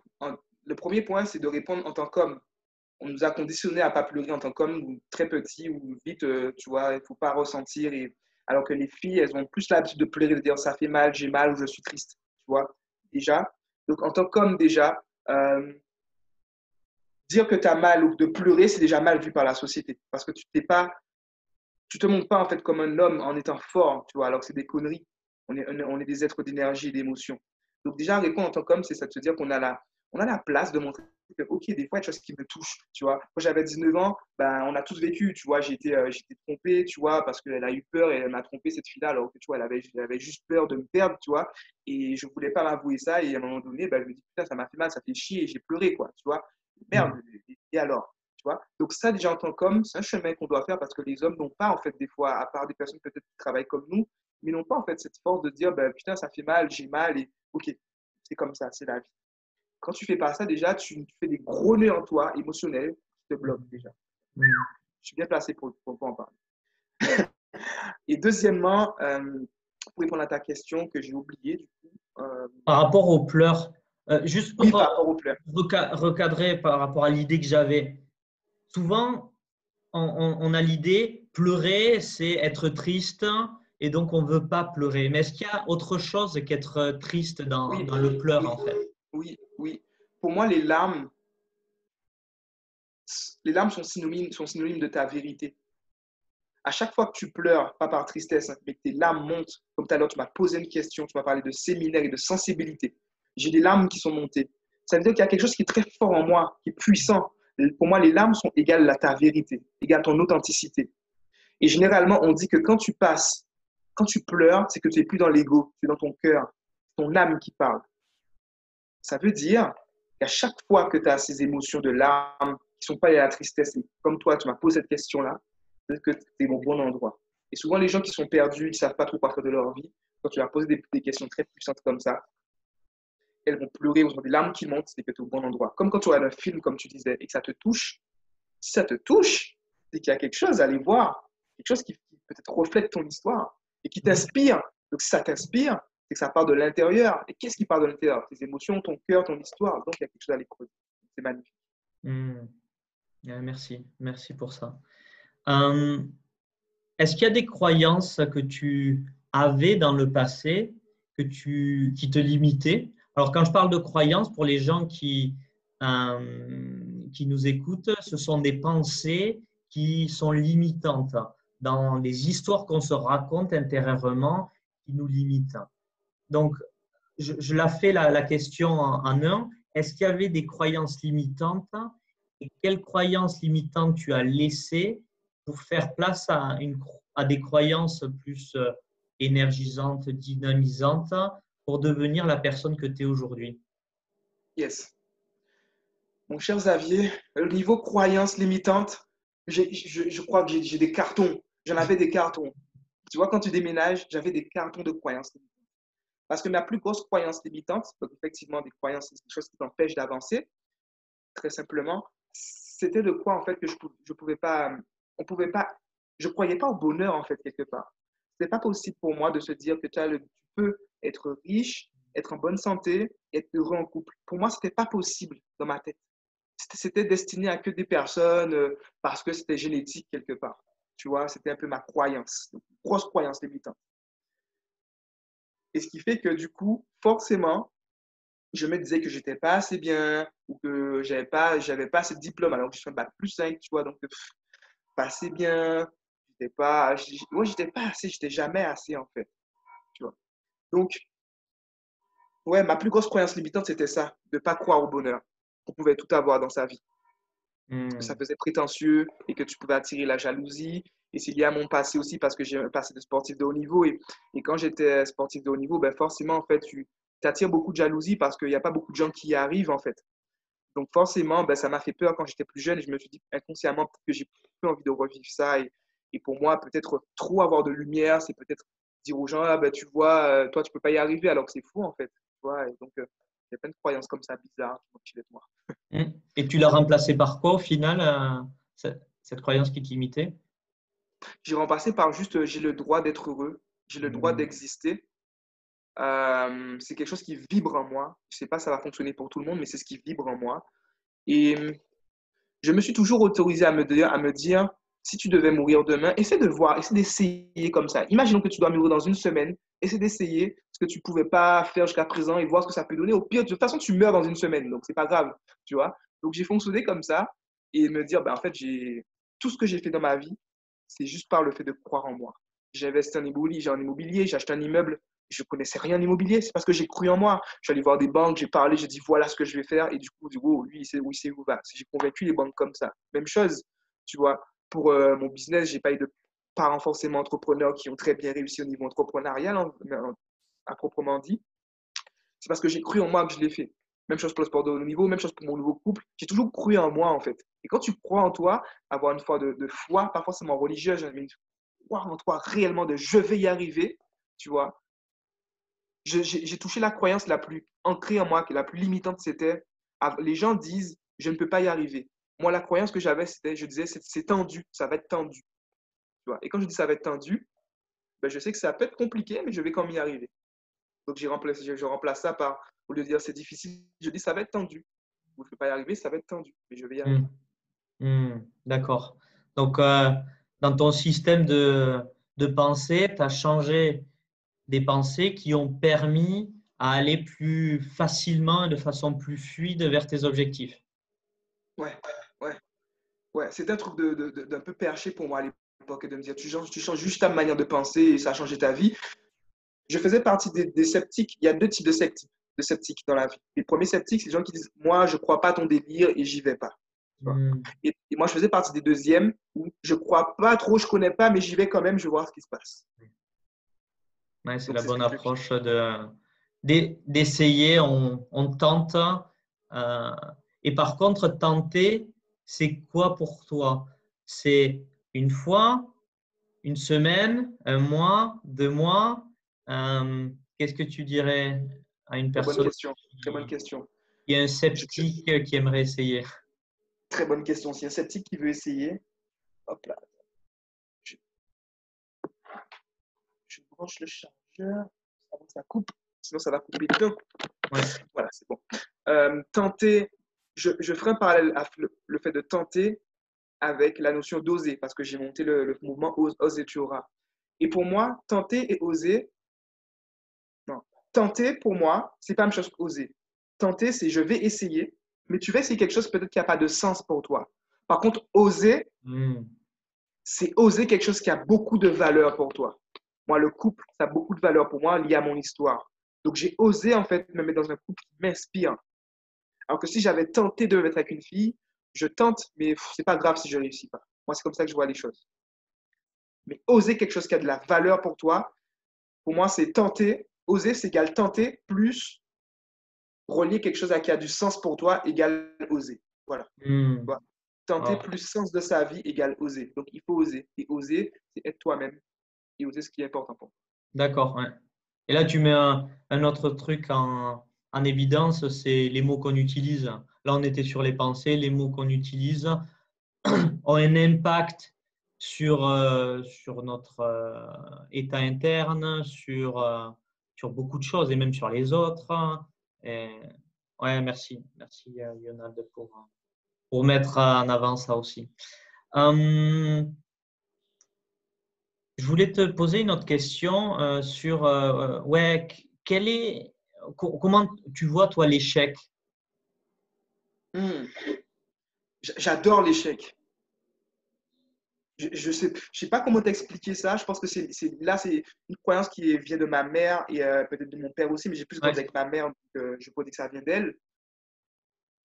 Le premier point, c'est de répondre en tant qu'homme. On nous a conditionné à pas pleurer en tant qu'homme, très petit, ou vite, tu vois, il faut pas ressentir. Et... Alors que les filles, elles ont plus l'habitude de pleurer, de dire ça fait mal, j'ai mal ou je suis triste, tu vois, déjà. Donc en tant qu'homme, déjà, euh, dire que tu as mal ou de pleurer, c'est déjà mal vu par la société. Parce que tu t'es pas, tu te montres pas en fait comme un homme en étant fort, tu vois, alors que c'est des conneries. On est, on est des êtres d'énergie et d'émotion. Donc déjà, répondre en tant qu'homme, c'est ça de se dire qu'on a la, on a la place de montrer que, ok, des fois, il y a des choses qui me touchent, tu vois. Quand j'avais 19 ans, ben, on a tous vécu, tu vois, j'ai été, euh, trompé, tu vois, parce qu'elle a eu peur et elle m'a trompé cette fille-là, alors que, tu vois, elle avait, elle avait, juste peur de me perdre, tu vois, et je voulais pas m'avouer ça, et à un moment donné, ben, je me dis, putain, ça m'a fait mal, ça fait chier, et j'ai pleuré, quoi, tu vois. Merde, et alors tu vois Donc ça, déjà, en tant qu'homme, c'est un chemin qu'on doit faire parce que les hommes n'ont pas, en fait, des fois, à part des personnes peut-être qui travaillent comme nous, mais n'ont pas, en fait, cette force de dire, ben, putain, ça fait mal, j'ai mal, et ok, c'est comme ça, c'est la vie. Quand tu fais pas ça, déjà, tu fais des gros nœuds en toi émotionnels qui te bloquent déjà. Mm. Je suis bien placé pour, pour, en parler. Et deuxièmement, euh, pour répondre à ta question que j'ai oubliée, du coup. Euh, par rapport aux pleurs, euh, juste pour oui, par rapport aux pleurs. recadrer par rapport à l'idée que j'avais. Souvent, on, on, on a l'idée, pleurer, c'est être triste, et donc on ne veut pas pleurer. Mais est-ce qu'il y a autre chose qu'être triste dans, oui, dans le pleur, oui, en fait? Oui, oui. Pour moi, les larmes, les larmes sont synonymes, sont synonymes de ta vérité. À chaque fois que tu pleures, pas par tristesse, mais que tes larmes montent, comme tout à l'heure, tu m'as posé une question, tu m'as parlé de séminaire et de sensibilité. J'ai des larmes qui sont montées. Ça veut dire qu'il y a quelque chose qui est très fort en moi, qui est puissant. Pour moi, les larmes sont égales à ta vérité, égales à ton authenticité. Et généralement, on dit que quand tu passes, quand tu pleures, c'est que tu n'es plus dans l'ego, tu es dans ton cœur, ton âme qui parle. Ça veut dire qu'à chaque fois que tu as ces émotions de larmes qui ne sont pas liées à la tristesse, et comme toi, tu m'as posé cette question-là, c'est que tu es au bon endroit. Et souvent, les gens qui sont perdus, ils ne savent pas trop faire de leur vie, quand tu leur poses des, des, questions très puissantes comme ça, elles vont pleurer ou ont des larmes qui montent, c'est que tu es au bon endroit. Comme quand tu regardes un film, comme tu disais, et que ça te touche, si ça te touche, c'est qu'il y a quelque chose à aller voir, quelque chose qui, qui peut-être reflète ton histoire et qui t'inspire. Donc, si ça t'inspire, c'est que ça part de l'intérieur. Et qu'est-ce qui part de l'intérieur? Tes émotions, ton cœur, ton histoire. Donc, il y a quelque chose à creuser. C'est magnifique. Mmh. Merci, merci pour ça. Euh, Est-ce qu'il y a des croyances que tu avais dans le passé que tu, qui te limitaient? Alors, quand je parle de croyances, pour les gens qui, euh, qui nous écoutent, ce sont des pensées qui sont limitantes dans les histoires qu'on se raconte intérieurement qui nous limitent. Donc, je, je la fais la, question en, un. Est-ce qu'il y avait des croyances limitantes et quelles croyances limitantes tu as laissées pour faire place à, une, à des croyances plus euh, énergisantes, dynamisantes pour devenir la personne que tu es aujourd'hui? Yes. Mon cher Xavier, au niveau croyances limitantes, je, crois que j'ai des cartons. J'en avais des cartons. Tu vois, quand tu déménages, j'avais des cartons de croyances limitantes. Parce que ma plus grosse croyance limitante, donc effectivement des croyances, des choses qui t'empêchent d'avancer, très simplement, c'était de quoi en fait que je, je pouvais pas, on pouvait pas, je croyais pas au bonheur en fait quelque part. C'était pas possible pour moi de se dire que tu, tu peux être riche, être en bonne santé, être heureux en couple. Pour moi, c'était pas possible dans ma tête. C'était destiné à que des personnes euh, parce que c'était génétique quelque part. Tu vois, c'était un peu ma croyance, grosse croyance limitante. Et ce qui fait que du coup, forcément, je me disais que j'étais pas assez bien ou que j'avais pas, j'avais pas assez de diplôme alors que je suis un bac plus 5, tu vois, donc pas assez bien, j'étais pas, moi j'étais pas assez, j'étais jamais assez en fait, tu vois. Donc, ouais, ma plus grosse croyance limitante c'était ça, de pas croire au bonheur, qu'on pouvait tout avoir dans sa vie. Que ça hmm. faisait prétentieux et que tu pouvais attirer la jalousie. Et c'est lié à mon passé aussi parce que j'ai un passé de sportif de haut niveau. Et, et quand j'étais sportif de haut niveau, ben forcément, en fait, tu, attires beaucoup de jalousie parce qu'il n'y a pas beaucoup de gens qui y arrivent en fait. Donc forcément, ben, ça m'a fait peur quand j'étais plus jeune et je me suis dit inconsciemment que j'ai plus envie de revivre ça. Et, et pour moi, peut-être trop avoir de lumière, c'est peut-être dire aux gens, ah, ben, tu vois, euh, toi, tu peux pas y arriver alors que c'est fou en fait. Tu vois et donc, euh, il y a plein de croyances comme ça bizarres qui de moi. Mmh. Et tu l'as remplacé par quoi au final, euh, cette, cette, croyance qui t'imitait? J'ai remplacé par juste, j'ai le droit d'être heureux, j'ai le droit mmh. d'exister euh, c'est quelque chose qui vibre en moi. Je ne sais pas si ça va fonctionner pour tout le monde, mais c'est ce qui vibre en moi. Et je me suis toujours autorisé à me dire, à me dire si tu devais mourir demain, essaie de voir, essaie d'essayer comme ça. Imaginons que tu dois mourir dans une semaine, essaie d'essayer ce que tu ne pouvais pas faire jusqu'à présent et voir ce que ça peut donner. Au pire, de toute façon, tu meurs dans une semaine, donc c'est pas grave, tu vois. Donc j'ai fonctionné comme ça et me dire, ben, en fait, j'ai tout ce que j'ai fait dans ma vie, c'est juste par le fait de croire en moi. J'ai investi en immobilier, j'ai un immobilier, j'ai acheté un immeuble je connaissais rien en immobilier. C'est parce que j'ai cru en moi. Je suis allé voir des banques, j'ai parlé, j'ai dit voilà ce que je vais faire. Et du coup, du coup lui, il sait où il où va. J'ai convaincu les banques comme ça. Même chose, tu vois, pour euh, mon business, j'ai pas eu de parents forcément entrepreneurs qui ont très bien réussi au niveau entrepreneurial, hein, à proprement dit. C'est parce que j'ai cru en moi que je l'ai fait. Même chose pour le sport de haut niveau, même chose pour mon nouveau couple. J'ai toujours cru en moi, en fait. Et quand tu crois en toi, avoir une foi de, de foi, pas forcément religieuse, mais croire en toi réellement de je vais y arriver, tu vois, j'ai touché la croyance la plus ancrée en moi, la plus limitante, c'était les gens disent je ne peux pas y arriver. Moi, la croyance que j'avais, c'était, je disais, c'est tendu, ça va être tendu. Tu vois? Et quand je dis ça va être tendu, ben, je sais que ça peut être compliqué, mais je vais quand même y arriver. Donc, remplacé, je, remplace ça par, au lieu de dire c'est difficile, je dis ça va être tendu. je ne peux pas y arriver, ça va être tendu, mais je vais y arriver. Mmh. Mmh. D'accord. Donc, euh, dans ton système de, de pensée, tu as changé des pensées qui ont permis à aller plus facilement et de façon plus fluide vers tes objectifs. Ouais, ouais, ouais. C'était un truc d'un de, peu perché pour moi à l'époque, de me dire tu changes, tu changes juste ta manière de penser et ça a changé ta vie. Je faisais partie des, sceptiques. Il y a deux types de sceptiques, de sceptiques dans la vie. Les premiers sceptiques, c'est les gens qui disent moi, je ne crois pas à ton délire et j'y vais pas. Hmm. Et, et, moi, je faisais partie des deuxièmes où je ne crois pas trop, je ne connais pas, mais j'y vais quand même, je vais voir ce qui se passe c'est la bonne approche d'essayer, on, on, tente. Euh, et par contre, tenter, c'est quoi pour toi? C'est une fois, une semaine, un mois, deux mois euh, Qu'est-ce que tu dirais à une personne Très bonne question. Très bonne question. Il y a un sceptique qui aimerait essayer? Très bonne question. Si un sceptique qui veut essayer, hop là, je branche le chargeur ça coupe, sinon ça va couper dedans. Voilà, c'est bon. Euh, tenter, je, je, ferai un parallèle à le, fait de tenter avec la notion d'oser, parce que j'ai monté le, mouvement Ose, et tu auras. Et pour moi, tenter et oser, non, tenter pour moi, c'est pas la même chose qu'oser. Tenter, c'est je vais essayer, mais tu vas essayer quelque chose peut-être qui n'a pas de sens pour toi. Par contre, oser, hmm. c'est oser quelque chose qui a beaucoup de valeur pour toi. Moi, le couple, ça a beaucoup de valeur pour moi lié à mon histoire. Donc, j'ai osé en fait me mettre dans un couple qui m'inspire. Alors que si j'avais tenté de me mettre avec une fille, je tente, mais c'est pas grave si je réussis pas. Moi, c'est comme ça que je vois les choses. Mais oser quelque chose qui a de la valeur pour toi, pour moi, c'est tenter. Oser, c'est égal tenter plus relier quelque chose à qui a du sens pour toi égale oser. Voilà. Hmm. Tenter plus sens de sa vie égale oser. Donc, il faut oser. Et oser, c'est être toi-même et oser ce qui est important pour D'accord. Ouais. Et là, tu mets un, autre truc en, évidence, c'est les mots qu'on utilise. Là, on était sur les pensées. Les mots qu'on utilise ont un impact sur, euh, sur notre euh, état interne, sur, euh, sur beaucoup de choses et même sur les autres. Ouais, merci. Merci, Yonald, pour, pour mettre en avant ça aussi. Hum, je voulais te poser une autre question sur ouais, quel est, comment tu vois, toi, l'échec? Hmm. J'adore l'échec. Je ne sais, je sais pas comment t'expliquer ça. Je pense que c'est, là, c'est une croyance qui vient de ma mère et euh, peut-être de mon père aussi, mais j'ai plus grandi avec ma mère, donc euh, je peux dire que ça vient d'elle.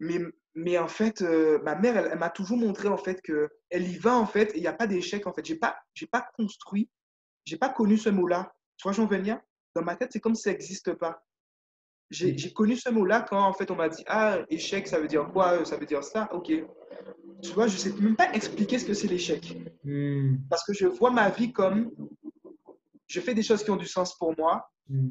Mais, mais en fait, euh, ma mère, elle, m'a toujours montré en fait que elle y va en fait et il n'y a pas d'échec en fait. J'ai pas, j'ai pas construit, j'ai pas connu ce mot-là. Tu vois, j'en venir? Dans ma tête, c'est comme si ça n'existe pas. J'ai, connu ce mot-là quand en fait on m'a dit ah échec, ça veut dire quoi Ça veut dire ça. Ok tu vois, je ne sais même pas expliquer ce que c'est l'échec. Hmm. Parce que je vois ma vie comme je fais des choses qui ont du sens pour moi. Hmm.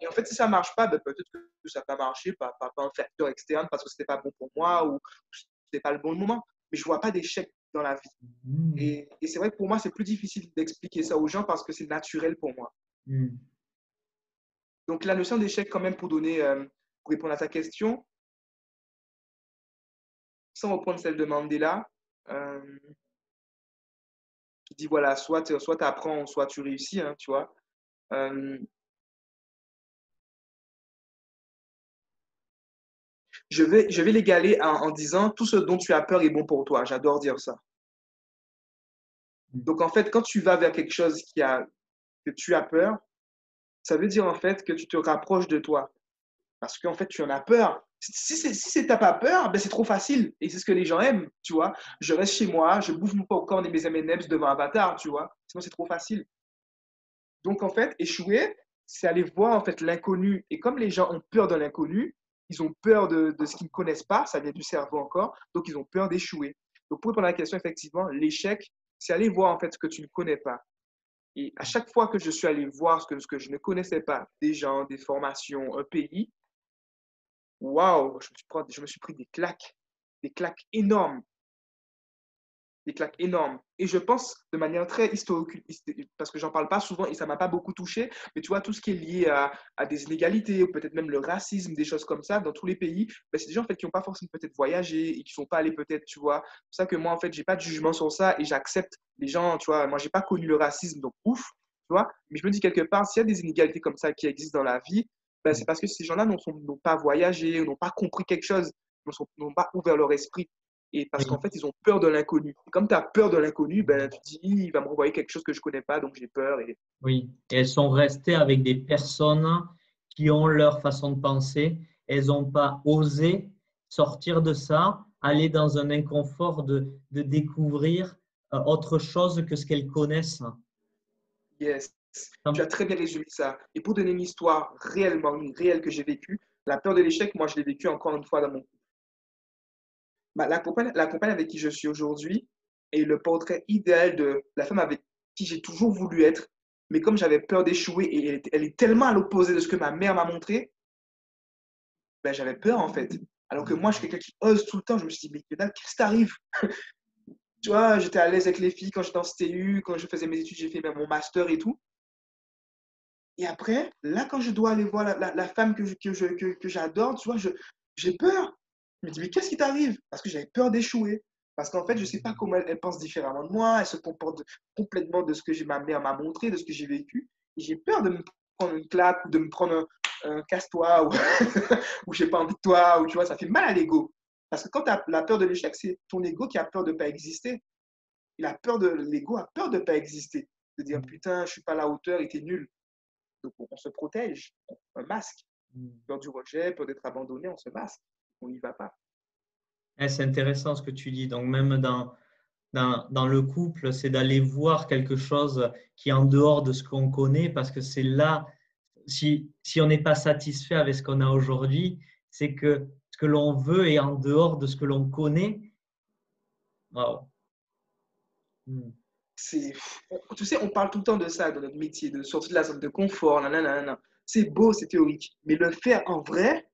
Et en fait, si ça ne marche pas, ben, peut-être que ça n'a pas marché, pas, pas, un facteur externe parce que ce n'était pas bon pour moi ou ce n'était pas le bon moment. Mais je ne vois pas d'échec dans la vie. Hmm. Et, et c'est vrai que pour moi, c'est plus difficile d'expliquer ça aux gens parce que c'est naturel pour moi. Donc, la notion d'échec, quand même, pour, donner, euh, pour répondre à ta question, sans reprendre celle de Mandela, euh, qui dit voilà, soit tu soit apprends, soit tu réussis, hein, tu vois. Euh, je vais, je vais l'égaler en, disant tout ce dont tu as peur est bon pour toi. J'adore dire ça. Donc en fait, quand tu vas vers quelque chose qui a, que tu as peur, ça veut dire en fait que tu te rapproches de toi. Parce qu'en fait, tu en as peur. Si, si, si t'as pas peur, ben c'est trop facile. Et c'est ce que les gens aiment, tu vois. Je reste chez moi, je bouffe mon popcorn et mes M&M's devant bâtard, tu vois. Sinon, c'est trop facile. Donc, en fait, échouer, c'est aller voir en fait l'inconnu. Et comme les gens ont peur de l'inconnu, ils ont peur de, de ce qu'ils ne connaissent pas, ça vient du cerveau encore, donc ils ont peur d'échouer. Donc, pour répondre à la question, effectivement, l'échec, c'est aller voir en fait ce que tu ne connais pas. Et à chaque fois que je suis allé voir ce que, je ne connaissais pas, des gens, des formations, un pays, waouh, je, me suis pris des claques, des claques énormes. Des claques énormes. Et je pense de manière très historique, parce que j'en parle pas souvent et ça m'a pas beaucoup touché, mais tu vois, tout ce qui est lié à, des inégalités ou peut-être même le racisme, des choses comme ça, dans tous les pays, ben, c'est des gens en fait, qui n'ont pas forcément peut-être voyagé et qui sont pas allés peut-être, tu vois. C'est pour ça que moi, en fait, j'ai pas de jugement sur ça et j'accepte les gens, tu vois. Moi, j'ai pas connu le racisme, donc ouf, tu vois. Mais je me dis quelque part, s'il y a des inégalités comme ça qui existent dans la vie, ben, c'est parce que ces gens-là n'ont pas voyagé, n'ont pas compris quelque chose, n'ont pas ouvert leur esprit. Et parce qu'en fait, ils ont peur de l'inconnu. Comme tu as peur de l'inconnu, ben, tu te dis, il va me renvoyer quelque chose que je ne connais pas, donc j'ai peur. Et... Oui, et elles sont restées avec des personnes qui ont leur façon de penser. Elles n'ont pas osé sortir de ça, aller dans un inconfort de, de découvrir euh, autre chose que ce qu'elles connaissent. Yes. Tu as très bien résumé ça. Et pour donner une histoire réellement, réelle que j'ai vécue, la peur de l'échec, moi, je l'ai vécue encore une fois dans mon. Bah, la, compagne, avec qui je suis aujourd'hui est le portrait idéal de la femme avec qui j'ai toujours voulu être. Mais comme j'avais peur d'échouer et elle, est tellement à l'opposé de ce que ma mère m'a montré, ben, j'avais peur en fait. Alors que moi, je suis quelqu'un qui ose tout le temps. Je me suis dit, mais qu'est-ce qui t'arrive? Tu vois, j'étais à l'aise avec les filles quand j'étais en CTU, quand je faisais mes études, j'ai fait mon master et tout. Et après, là, quand je dois aller voir la, femme que, que, que, j'adore, tu vois, j'ai peur. Je me dis, mais qu'est-ce qui t'arrive? Parce que j'avais peur d'échouer. Parce qu'en fait, je ne sais pas comment elle, pense différemment de moi. Elle se comporte complètement de ce que ma mère m'a montré, de ce que j'ai vécu. Et j'ai peur de me prendre une claque ou de me prendre un, casse-toi ou, ou je n'ai pas envie de toi. Ou tu vois, ça fait mal à l'ego. Parce que quand tu as la peur de l'échec, c'est ton ego qui a peur de ne pas exister. Il a peur de l'ego a peur de ne pas exister. De dire putain, je ne suis pas à la hauteur, il était nul. Donc, on se protège, un masque. Hmm. Peur du rejet, peur d'être abandonné, on se masque. On n'y va pas. Eh, c'est intéressant ce que tu dis. Donc, même dans, dans, dans le couple, c'est d'aller voir quelque chose qui est en dehors de ce qu'on connaît, parce que c'est là, si, si on n'est pas satisfait avec ce qu'on a aujourd'hui, c'est que ce que l'on veut est en dehors de ce que l'on connaît. Wow. Hmm c'est, tu sais, on parle tout le temps de ça dans notre métier, de sortir de la zone de confort, C'est beau, c'est théorique, mais le faire en vrai,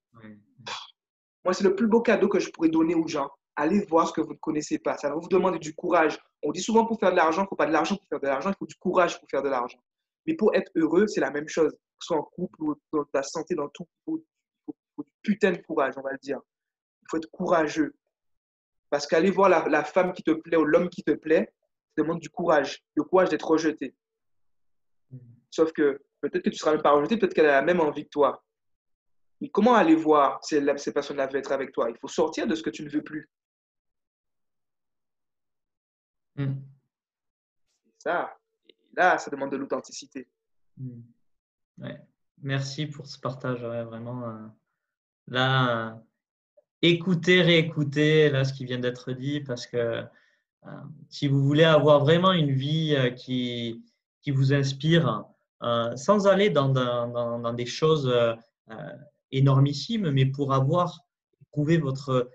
moi, c'est le plus beau cadeau que je pourrais donner aux gens. Allez voir ce que vous ne connaissez pas. Ça va vous demander du courage. On dit souvent pour faire de l'argent, il ne faut pas de l'argent pour faire de l'argent, il faut du courage pour faire de l'argent. Mais pour être heureux, c'est la même chose. Que ce soit en couple ou dans ta santé, dans tout, il faut, du putain de courage, on va le dire. Il faut être courageux. Parce qu'aller voir la, la femme qui te plaît ou l'homme qui te plaît, demande du courage, le courage d'être rejeté. Sauf que peut-être que tu ne seras même pas rejeté, peut-être qu'elle a la même envie que toi. Mais comment aller voir si ces personnes-là veulent être avec toi? Il faut sortir de ce que tu ne veux plus. Hmm. Ça, là, ça demande de l'authenticité. Hmm. Merci pour ce partage, vraiment. Euh, là, écoutez, réécoutez là, ce qui vient d'être dit, parce que euh, si vous voulez avoir vraiment une vie euh, qui, qui vous inspire, sans aller dans, dans, dans des choses énormissimes, mais pour avoir trouvé votre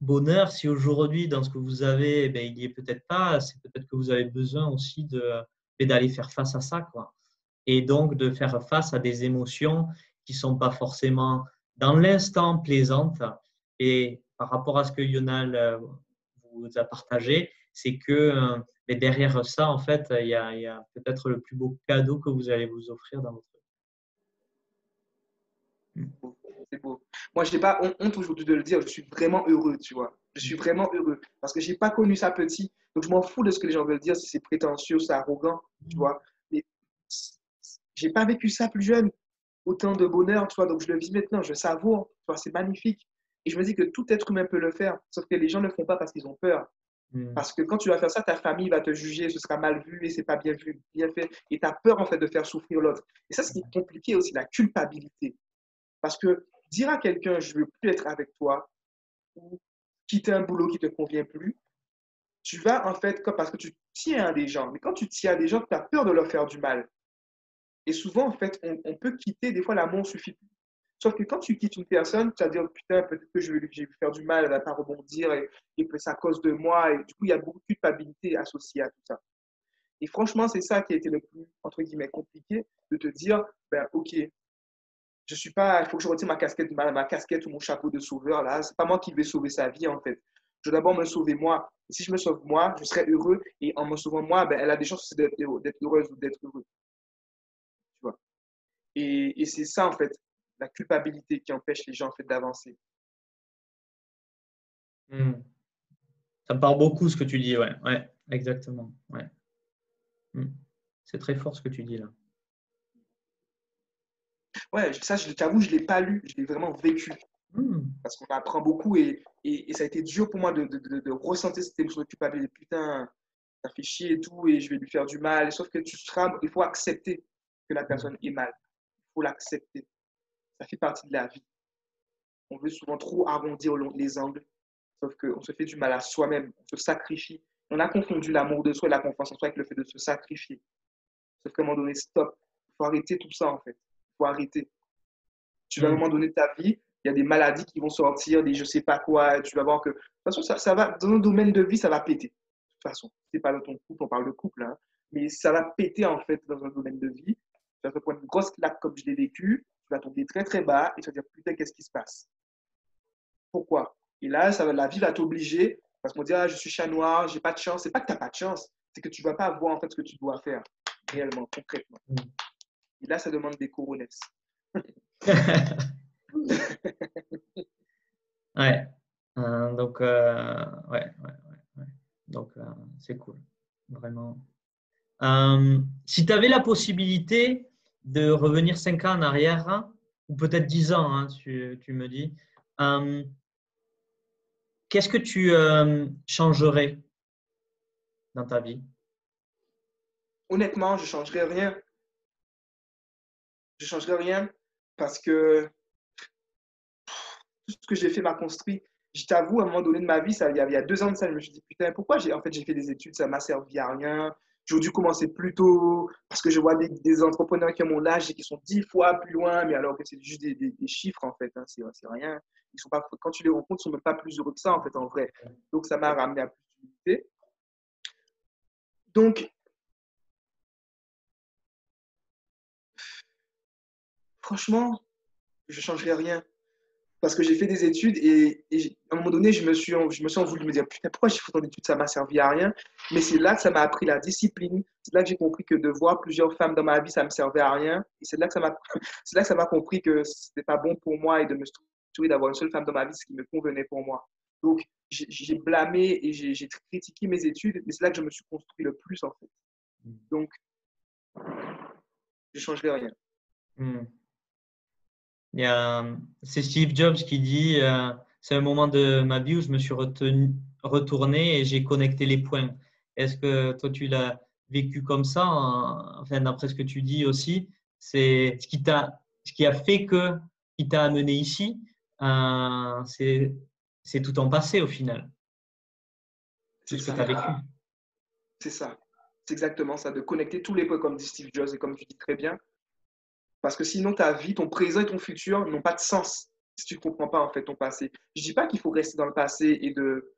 bonheur, si aujourd'hui, dans ce que vous avez, eh il n'y est peut-être pas, c'est peut-être que vous avez besoin aussi d'aller faire face à ça. Quoi et donc de faire face à des émotions qui ne sont pas forcément dans l'instant plaisantes. Et par rapport à ce que Yonal euh, vous a partagé, c'est que euh, derrière ça, en fait, il y a, peut-être le plus beau cadeau que vous allez vous offrir dans votre vie. C'est beau. Moi, je n'ai pas honte aujourd'hui de le dire, je suis vraiment heureux, tu vois. Je suis vraiment heureux parce que je n'ai pas connu ça petit. Donc, je m'en fous de ce que les gens veulent dire, si c'est prétentieux, c'est arrogant, tu vois. Mais j'ai pas vécu ça plus jeune, autant de bonheur, tu vois, donc je le vis maintenant, je savoure, tu vois, c'est magnifique. Et je me dis que tout être humain peut le faire, sauf que les gens ne le font pas parce qu'ils ont peur. Hmm. Parce que quand tu vas faire ça, ta famille va te juger, ce sera mal vu et c'est pas bien vu, bien fait. Et tu as peur en fait de faire souffrir l'autre. Et ça, c'est compliqué aussi, la culpabilité. Parce que dire à quelqu'un, je veux plus être avec toi, ou quitter un boulot qui te convient plus, tu vas en fait, parce que tu tiens à des gens. Mais quand tu tiens à des gens, tu as peur de leur faire du mal. Et souvent, en fait, on, peut quitter, des fois, l'amour suffit plus. Sauf que quand tu quittes une personne, tu vas dire, putain, peut-être que je vais faire du mal, elle ne va pas rebondir, et, et que c'est à cause de moi. Et du coup, il y a beaucoup de culpabilité associée à tout ça. Et franchement, c'est ça qui a été le plus, entre guillemets, compliqué, de te dire, ben, OK, je suis pas, il faut que je retire ma casquette, ma, casquette ou mon chapeau de sauveur, là. C'est pas moi qui vais sauver sa vie, en fait. Je dois d'abord me sauver moi. Et si je me sauve moi, je serai heureux. Et en me sauvant moi, ben, elle a des chances d'être heureuse ou d'être heureux. Et, c'est ça, en fait, la culpabilité qui empêche les gens en fait, d'avancer. Hmm. Ça me parle beaucoup ce que tu dis, ouais, ouais exactement. Ouais. Hmm. C'est très fort ce que tu dis là. Ouais, ça, je t'avoue, je ne l'ai pas lu, je l'ai vraiment vécu. Hmm. Parce qu'on apprend beaucoup et, et, ça a été dur pour moi de, de, de, ressentir cette émotion de culpabilité. Putain, ça fait chier et tout, et je vais lui faire du mal. Sauf que tu seras, il faut accepter que la personne est mal faut l'accepter. Ça fait partie de la vie. On veut souvent trop arrondir les angles, sauf qu'on se fait du mal à soi-même, on se sacrifie. On a confondu l'amour de soi et la confiance en soi avec le fait de se sacrifier. Sauf qu'à un moment donné, stop. Il faut arrêter tout ça, en fait. Faut arrêter. Tu vas à un mm. moment donné de ta vie, il y a des maladies qui vont sortir, des je sais pas quoi. Tu vas voir que. De toute façon, ça, ça va, dans un domaine de vie, ça va péter. De toute façon, c'est pas dans ton couple, on parle de couple, hein, mais ça va péter, en fait, dans un domaine de vie tu vas te prendre une grosse claque comme je l'ai vécu, tu vas tomber très très bas et tu vas dire putain, qu'est-ce qui se passe? Pourquoi? Et là, ça, la vie va t'obliger parce qu'on dit ah, je suis chat noir, j'ai pas de chance. C'est pas que tu n'as pas de chance, c'est que tu ne vas pas voir en fait ce que tu dois faire réellement, concrètement. Et là, ça demande des couronnes. ouais. Euh, donc, euh, ouais, ouais, ouais, Donc, euh, c'est cool. Vraiment. si tu avais la possibilité de revenir 5 ans en arrière, hein, ou peut-être 10 ans, hein, tu, me dis, euh, qu'est-ce que tu euh, changerais dans ta vie? Honnêtement, je ne changerais rien. Je ne changerais rien parce que tout ce que j'ai fait m'a construit. Je t'avoue, à un moment donné de ma vie, ça, il, y a, deux ans de ça, je me suis dit, putain, pourquoi j'ai en fait, fait des études, ça m'a servi à rien J'aurais dû commencer plus tôt parce que je vois des, entrepreneurs qui ont mon âge et qui sont dix fois plus loin, mais alors que c'est juste des, chiffres en fait, hein, c'est rien. Ils sont pas, quand tu les rencontres, ils sont même pas plus heureux que ça en fait en vrai. Donc ça m'a ramené à plus d'unité. Donc, franchement, je ne changerai rien parce que j'ai fait des études et, à un moment donné, je me suis, je me suis voulu me dire putain, pourquoi j'ai fait tant d'études, ça m'a servi à rien. Mais c'est là que ça m'a appris la discipline. C'est là que j'ai compris que de voir plusieurs femmes dans ma vie, ça me servait à rien. Et c'est là que ça m'a, c'est là que ça m'a compris que c'était pas bon pour moi et de me structurer d'avoir une seule femme dans ma vie, ce qui me convenait pour moi. Donc, j'ai blâmé et j'ai critiqué mes études, mais c'est là que je me suis construit le plus en fait. Donc, je changerai rien. C'est Steve Jobs qui dit euh, c'est un moment de ma vie où je me suis retenu, retourné et j'ai connecté les points. Est-ce que toi, tu l'as vécu comme ça Enfin, d'après ce que tu dis aussi, c'est ce qui t'a, ce qui a fait que, qui t'a amené ici, euh, c'est, c'est tout en passé au final. C'est ce que tu as vécu. C'est ça. C'est exactement ça, de connecter tous les points comme dit Steve Jobs et comme tu dis très bien. Parce que sinon, ta vie, ton présent et ton futur n'ont pas de sens si tu ne comprends pas en fait ton passé. Je ne dis pas qu'il faut rester dans le passé et de,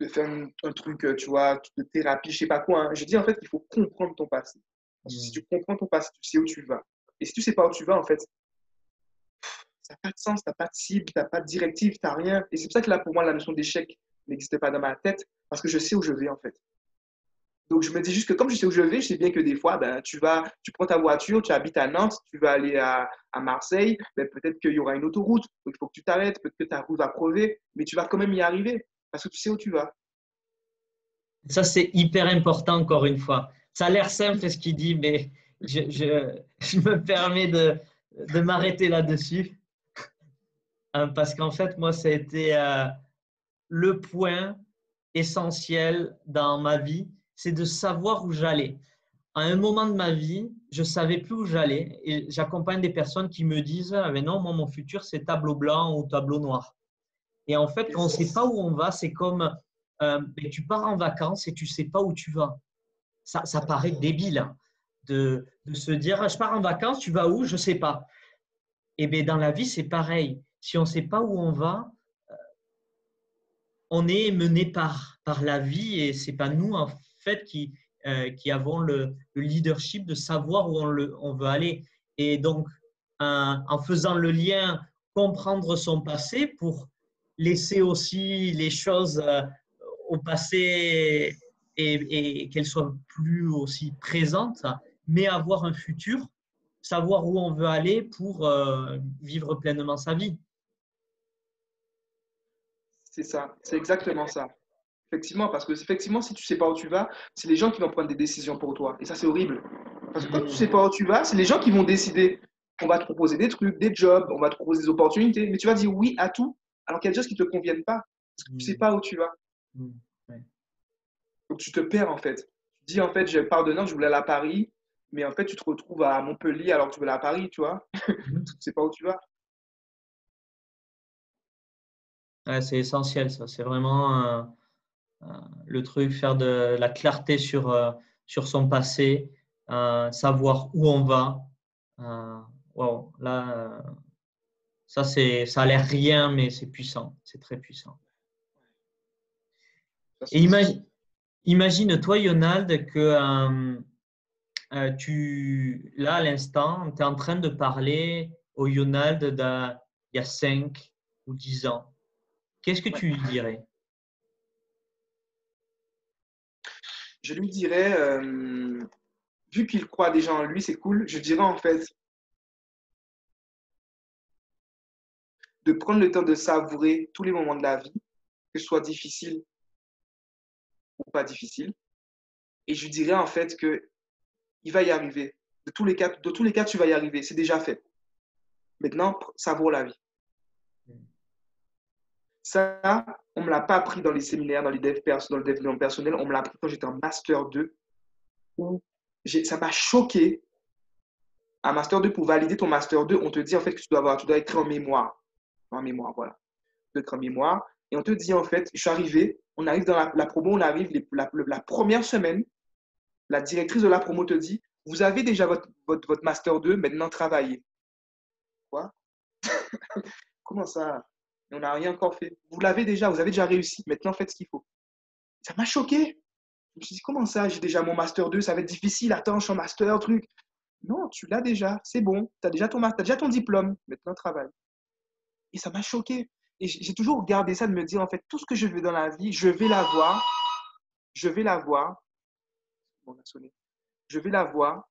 de faire un, truc, euh, tu vois, de thérapie, je sais pas quoi. Hein. Je dis en fait qu'il faut comprendre ton passé. si tu comprends ton passé, tu sais où tu vas. Et si tu sais pas où tu vas, en fait, ça n'a pas de sens, tu n'as pas de cible, tu n'as pas de directive, tu n'as rien. Et c'est pour ça que là, pour moi, la notion d'échec n'existait pas dans ma tête, parce que je sais où je vais, en fait. Donc, je me dis juste que comme je sais où je vais, je sais bien que des fois, ben, tu vas, tu prends ta voiture, tu habites à Nantes, tu vas aller à, à Marseille, ben, peut-être qu'il y aura une autoroute, il faut que tu t'arrêtes, peut-être que ta route va crever, mais tu vas quand même y arriver parce que tu sais où tu vas. Ça, c'est hyper important, encore une fois. Ça a l'air simple ce qu'il dit, mais je, je, je, me permets de, de m'arrêter là-dessus. Euh, parce qu'en fait, moi, ça a été euh, le point essentiel dans ma vie, c'est de savoir où j'allais. À un moment de ma vie, je ne savais plus où j'allais et j'accompagne des personnes qui me disent ah, mais non, moi, mon futur, c'est tableau blanc ou tableau noir. Et en fait, quand on ne sait pas où on va, c'est comme euh, tu pars en vacances et tu ne sais pas où tu vas. Ça, paraît débile hein, de, de, se dire ah, je pars en vacances, tu vas où Je ne sais pas. Et bien, dans la vie, c'est pareil. Si on ne sait pas où on va, euh, on est mené par, la vie et ce n'est pas nous, en fait, qui, euh, qui avons le, leadership de savoir où on, le, on veut aller. Et donc, en faisant le lien, comprendre son passé pour laisser aussi les choses euh, au passé et, qu'elles soient plus aussi présentes, mais avoir un futur, savoir où on veut aller pour euh, vivre pleinement sa vie. C'est ça, c'est exactement ça. Effectivement, parce que effectivement, si tu sais pas où tu vas, c'est les gens qui vont prendre des décisions pour toi. Et ça, c'est horrible. Parce que quand tu sais pas où tu vas, c'est les gens qui vont décider. On va te proposer des trucs, des jobs, on va te proposer des opportunités, mais tu vas dire oui à tout alors qu'il y a des choses qui ne te conviennent pas, parce que tu ne sais mm. pas où tu vas. Mm. Donc tu te perds en fait. Tu dis en fait, je pars de Nantes, je voulais aller à Paris, mais en fait, tu te retrouves à Montpellier alors que tu veux aller à Paris, tu vois. Mm. tu ne sais pas où tu vas. c'est essentiel, ça. C'est vraiment euh, le truc, faire de la clarté sur, euh, sur son passé, savoir où on va. wow, là, ça, c'est, ça a l'air rien, mais c'est puissant. C'est très puissant. Et imagine, imagine toi, Yonald, que euh, euh, tu, là, à l'instant, tu es en train de parler au Yonald d'il y a 5 ou 10 ans. Qu'est-ce que tu lui dirais? Je lui dirais, euh, vu qu'il croit déjà en lui, c'est cool, je dirais en fait, de prendre le temps de savourer tous les moments de la vie, que ce soit difficile ou pas difficile. Et je dirais en fait que il va y arriver. De tous les cas, de tous les cas tu vas y arriver. C'est déjà fait. Maintenant, savoure la vie. Ça, on ne me l'a pas appris dans les séminaires, dans, les dev dans le développement personnel. On me l'a appris quand j'étais en Master 2, où ça m'a choqué. Un Master 2, pour valider ton Master 2, on te dit en fait que tu dois, avoir, tu dois écrire en mémoire en mémoire, voilà. De mémoire. Et on te dit, en fait, je suis arrivé, on arrive dans la, promo, on arrive la, première semaine, la directrice de la promo te dit, vous avez déjà votre, votre, Master 2, maintenant travaillez. Quoi? Comment ça? On n'a rien encore fait. Vous l'avez déjà, vous avez déjà réussi, maintenant faites ce qu'il faut. Ça m'a choqué. Je me suis dit, comment ça? J'ai déjà mon Master 2, ça va être difficile, attends, je suis en Master, truc. Non, tu l'as déjà, c'est bon, tu as déjà ton as déjà ton diplôme, maintenant travaille. Et ça m'a choqué. Et j'ai toujours gardé ça de me dire, en fait, tout ce que je veux dans la vie, je vais l'avoir. Je vais l'avoir. Bon, sonné. Je vais l'avoir.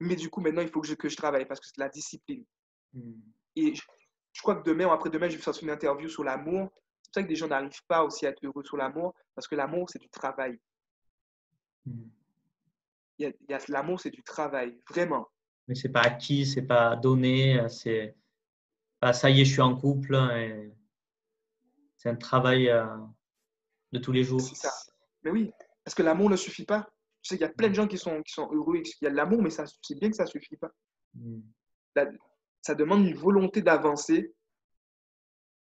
Mais du coup, maintenant, il faut que je, que je travaille parce que c'est la discipline. Hmm. Et je, crois que demain ou après-demain, je vais faire une interview sur l'amour. C'est pour ça que des gens n'arrivent pas aussi à être heureux sur l'amour parce que l'amour, c'est du travail. Hmm. Il y a, l'amour, c'est du travail, vraiment. Mais c'est pas acquis, c'est pas donné, c'est bah, ça y est, je suis en couple. Et c'est un travail euh, de tous les jours. C'est ça. Mais oui, parce que l'amour ne suffit pas. Tu sais, il y a plein de gens qui sont, qui sont heureux, il y a de l'amour, mais ça, c'est bien que ça ne suffit pas. Mm. Ça demande une volonté d'avancer,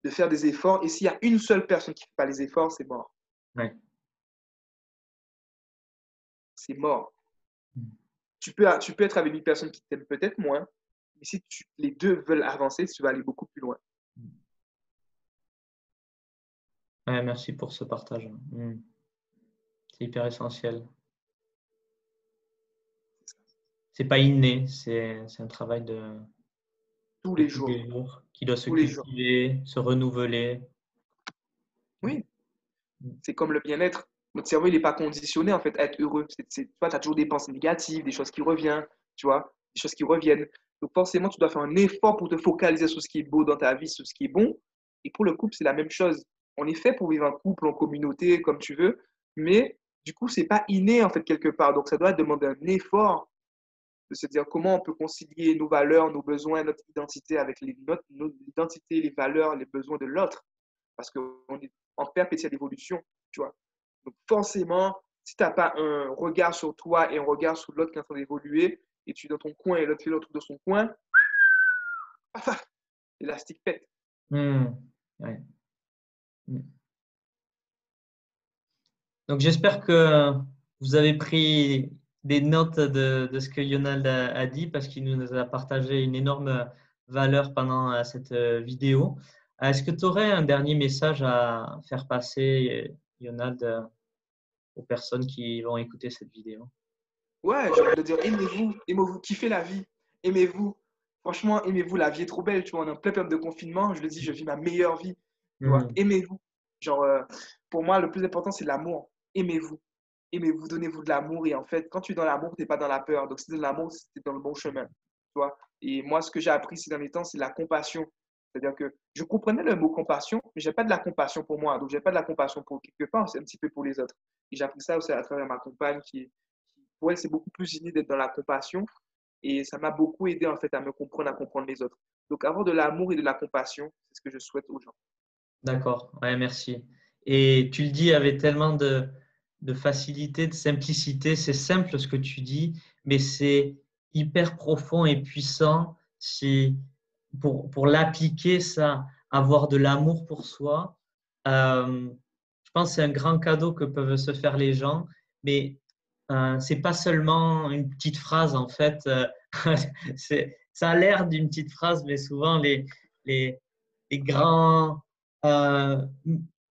de faire des efforts. Et s'il y a une seule personne qui ne fait pas les efforts, c'est mort. Ouais. C'est mort. Mm. Tu, peux, tu peux être avec une personne qui t'aime peut-être moins, mais si les deux veulent avancer, tu vas aller beaucoup plus loin. Ouais, merci pour ce partage. Mm. C'est hyper essentiel. C'est pas inné, c'est un travail de tous les, jours. qui doit se cultiver, se renouveler. Oui, c'est comme le bien-être. Notre cerveau, il n'est pas conditionné en fait à être heureux. tu as toujours des pensées négatives, des choses qui reviennent, tu vois, des choses qui reviennent. Donc forcément, tu dois faire un effort pour te focaliser sur ce qui est beau dans ta vie, sur ce qui est bon. Et pour le couple, c'est la même chose. On est fait pour vivre en couple, en communauté, comme tu veux, mais du coup, c'est pas inné en fait quelque part. Donc ça doit demander un effort de se dire comment on peut concilier nos valeurs, nos besoins, notre identité avec notre, identité, les valeurs, les besoins de l'autre. Parce qu'on est en perpétuelle évolution, tu vois. Donc forcément, si tu n'as pas un regard sur toi et un regard sur l'autre qui est en train d'évoluer, et tu es dans ton coin et l'autre fait l'autre de son coin, l'élastique pète. Hmm. Hmm. Donc j'espère que vous avez pris des notes de, ce que Yonald a, dit parce qu'il nous a partagé une énorme valeur pendant euh, cette euh, vidéo. Est-ce que tu aurais un dernier message à faire passer, Yonald, euh, aux personnes qui vont écouter cette vidéo? Ouais, j'ai envie de dire aimez-vous, aimez-vous, kiffez la vie, aimez-vous. Franchement, aimez-vous, la vie est trop belle. Tu vois, on est en plein période de confinement. Je le dis, je vis ma meilleure vie. Hmm. Aimez-vous. Genre, pour moi, le plus important, c'est l'amour. Aimez-vous aimez-vous, donnez-vous de l'amour. Et en fait, quand tu es dans l'amour, tu n'es pas dans la peur. Donc, si tu es dans l'amour, tu es dans le bon chemin. Tu vois? Et moi, ce que j'ai appris ces derniers temps, c'est la compassion. C'est-à-dire que je comprenais le mot compassion, mais je n'avais pas de la compassion pour moi. Donc, je n'avais pas de la compassion pour quelque part, c'est un petit peu pour les autres. Et j'ai appris ça aussi à travers ma compagne qui, pour elle, c'est beaucoup plus inné d'être dans la compassion. Et ça m'a beaucoup aidé, en fait, à me comprendre, à comprendre les autres. Donc, avoir de l'amour et de la compassion, c'est ce que je souhaite aux gens. D'accord. Ouais, merci. Et tu le dis avec tellement de, de facilité, de simplicité. C'est simple ce que tu dis, mais c'est hyper profond et puissant si, pour, pour l'appliquer, ça, avoir de l'amour pour soi. Euh, je pense que c'est un grand cadeau que peuvent se faire les gens, mais euh, c'est pas seulement une petite phrase en fait. Euh, ça a l'air d'une petite phrase, mais souvent les, les, les grands, euh,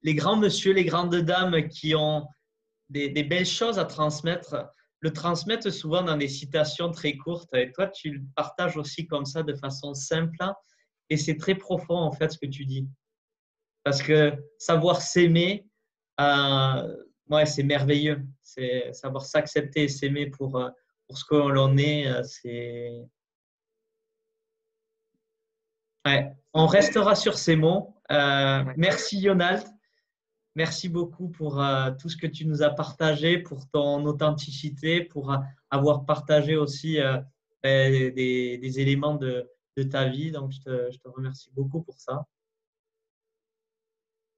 les grands monsieur, les grandes dames qui ont des, belles choses à transmettre, le transmettre souvent dans des citations très courtes. Et toi, tu le partages aussi comme ça de façon simple. Et c'est très profond, en fait, ce que tu dis. Parce que savoir s'aimer, euh, ouais, c'est merveilleux. C'est savoir s'accepter et s'aimer pour, euh, pour ce que l'on est. Euh, c'est. Ouais. On restera sur ces mots. merci, Yonald. Merci beaucoup pour euh, tout ce que tu nous as partagé, pour ton authenticité, pour euh, avoir partagé aussi euh, ben, des, éléments de, ta vie. Donc, je te, remercie beaucoup pour ça.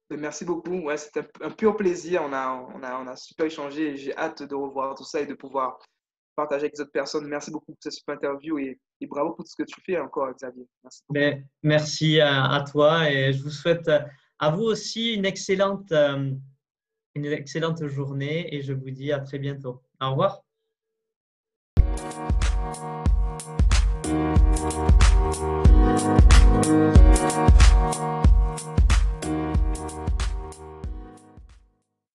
Merci beaucoup. Ouais, C'était un, pur plaisir. On a, on, a, on a super échangé j'ai hâte de revoir tout ça et de pouvoir partager avec les autres personnes. Merci beaucoup pour cette super interview et, bravo pour tout ce que tu fais encore, Xavier. Merci, ben, merci à, à, toi et je vous souhaite à vous aussi une excellente, euh, une excellente journée et je vous dis à très bientôt. Au revoir.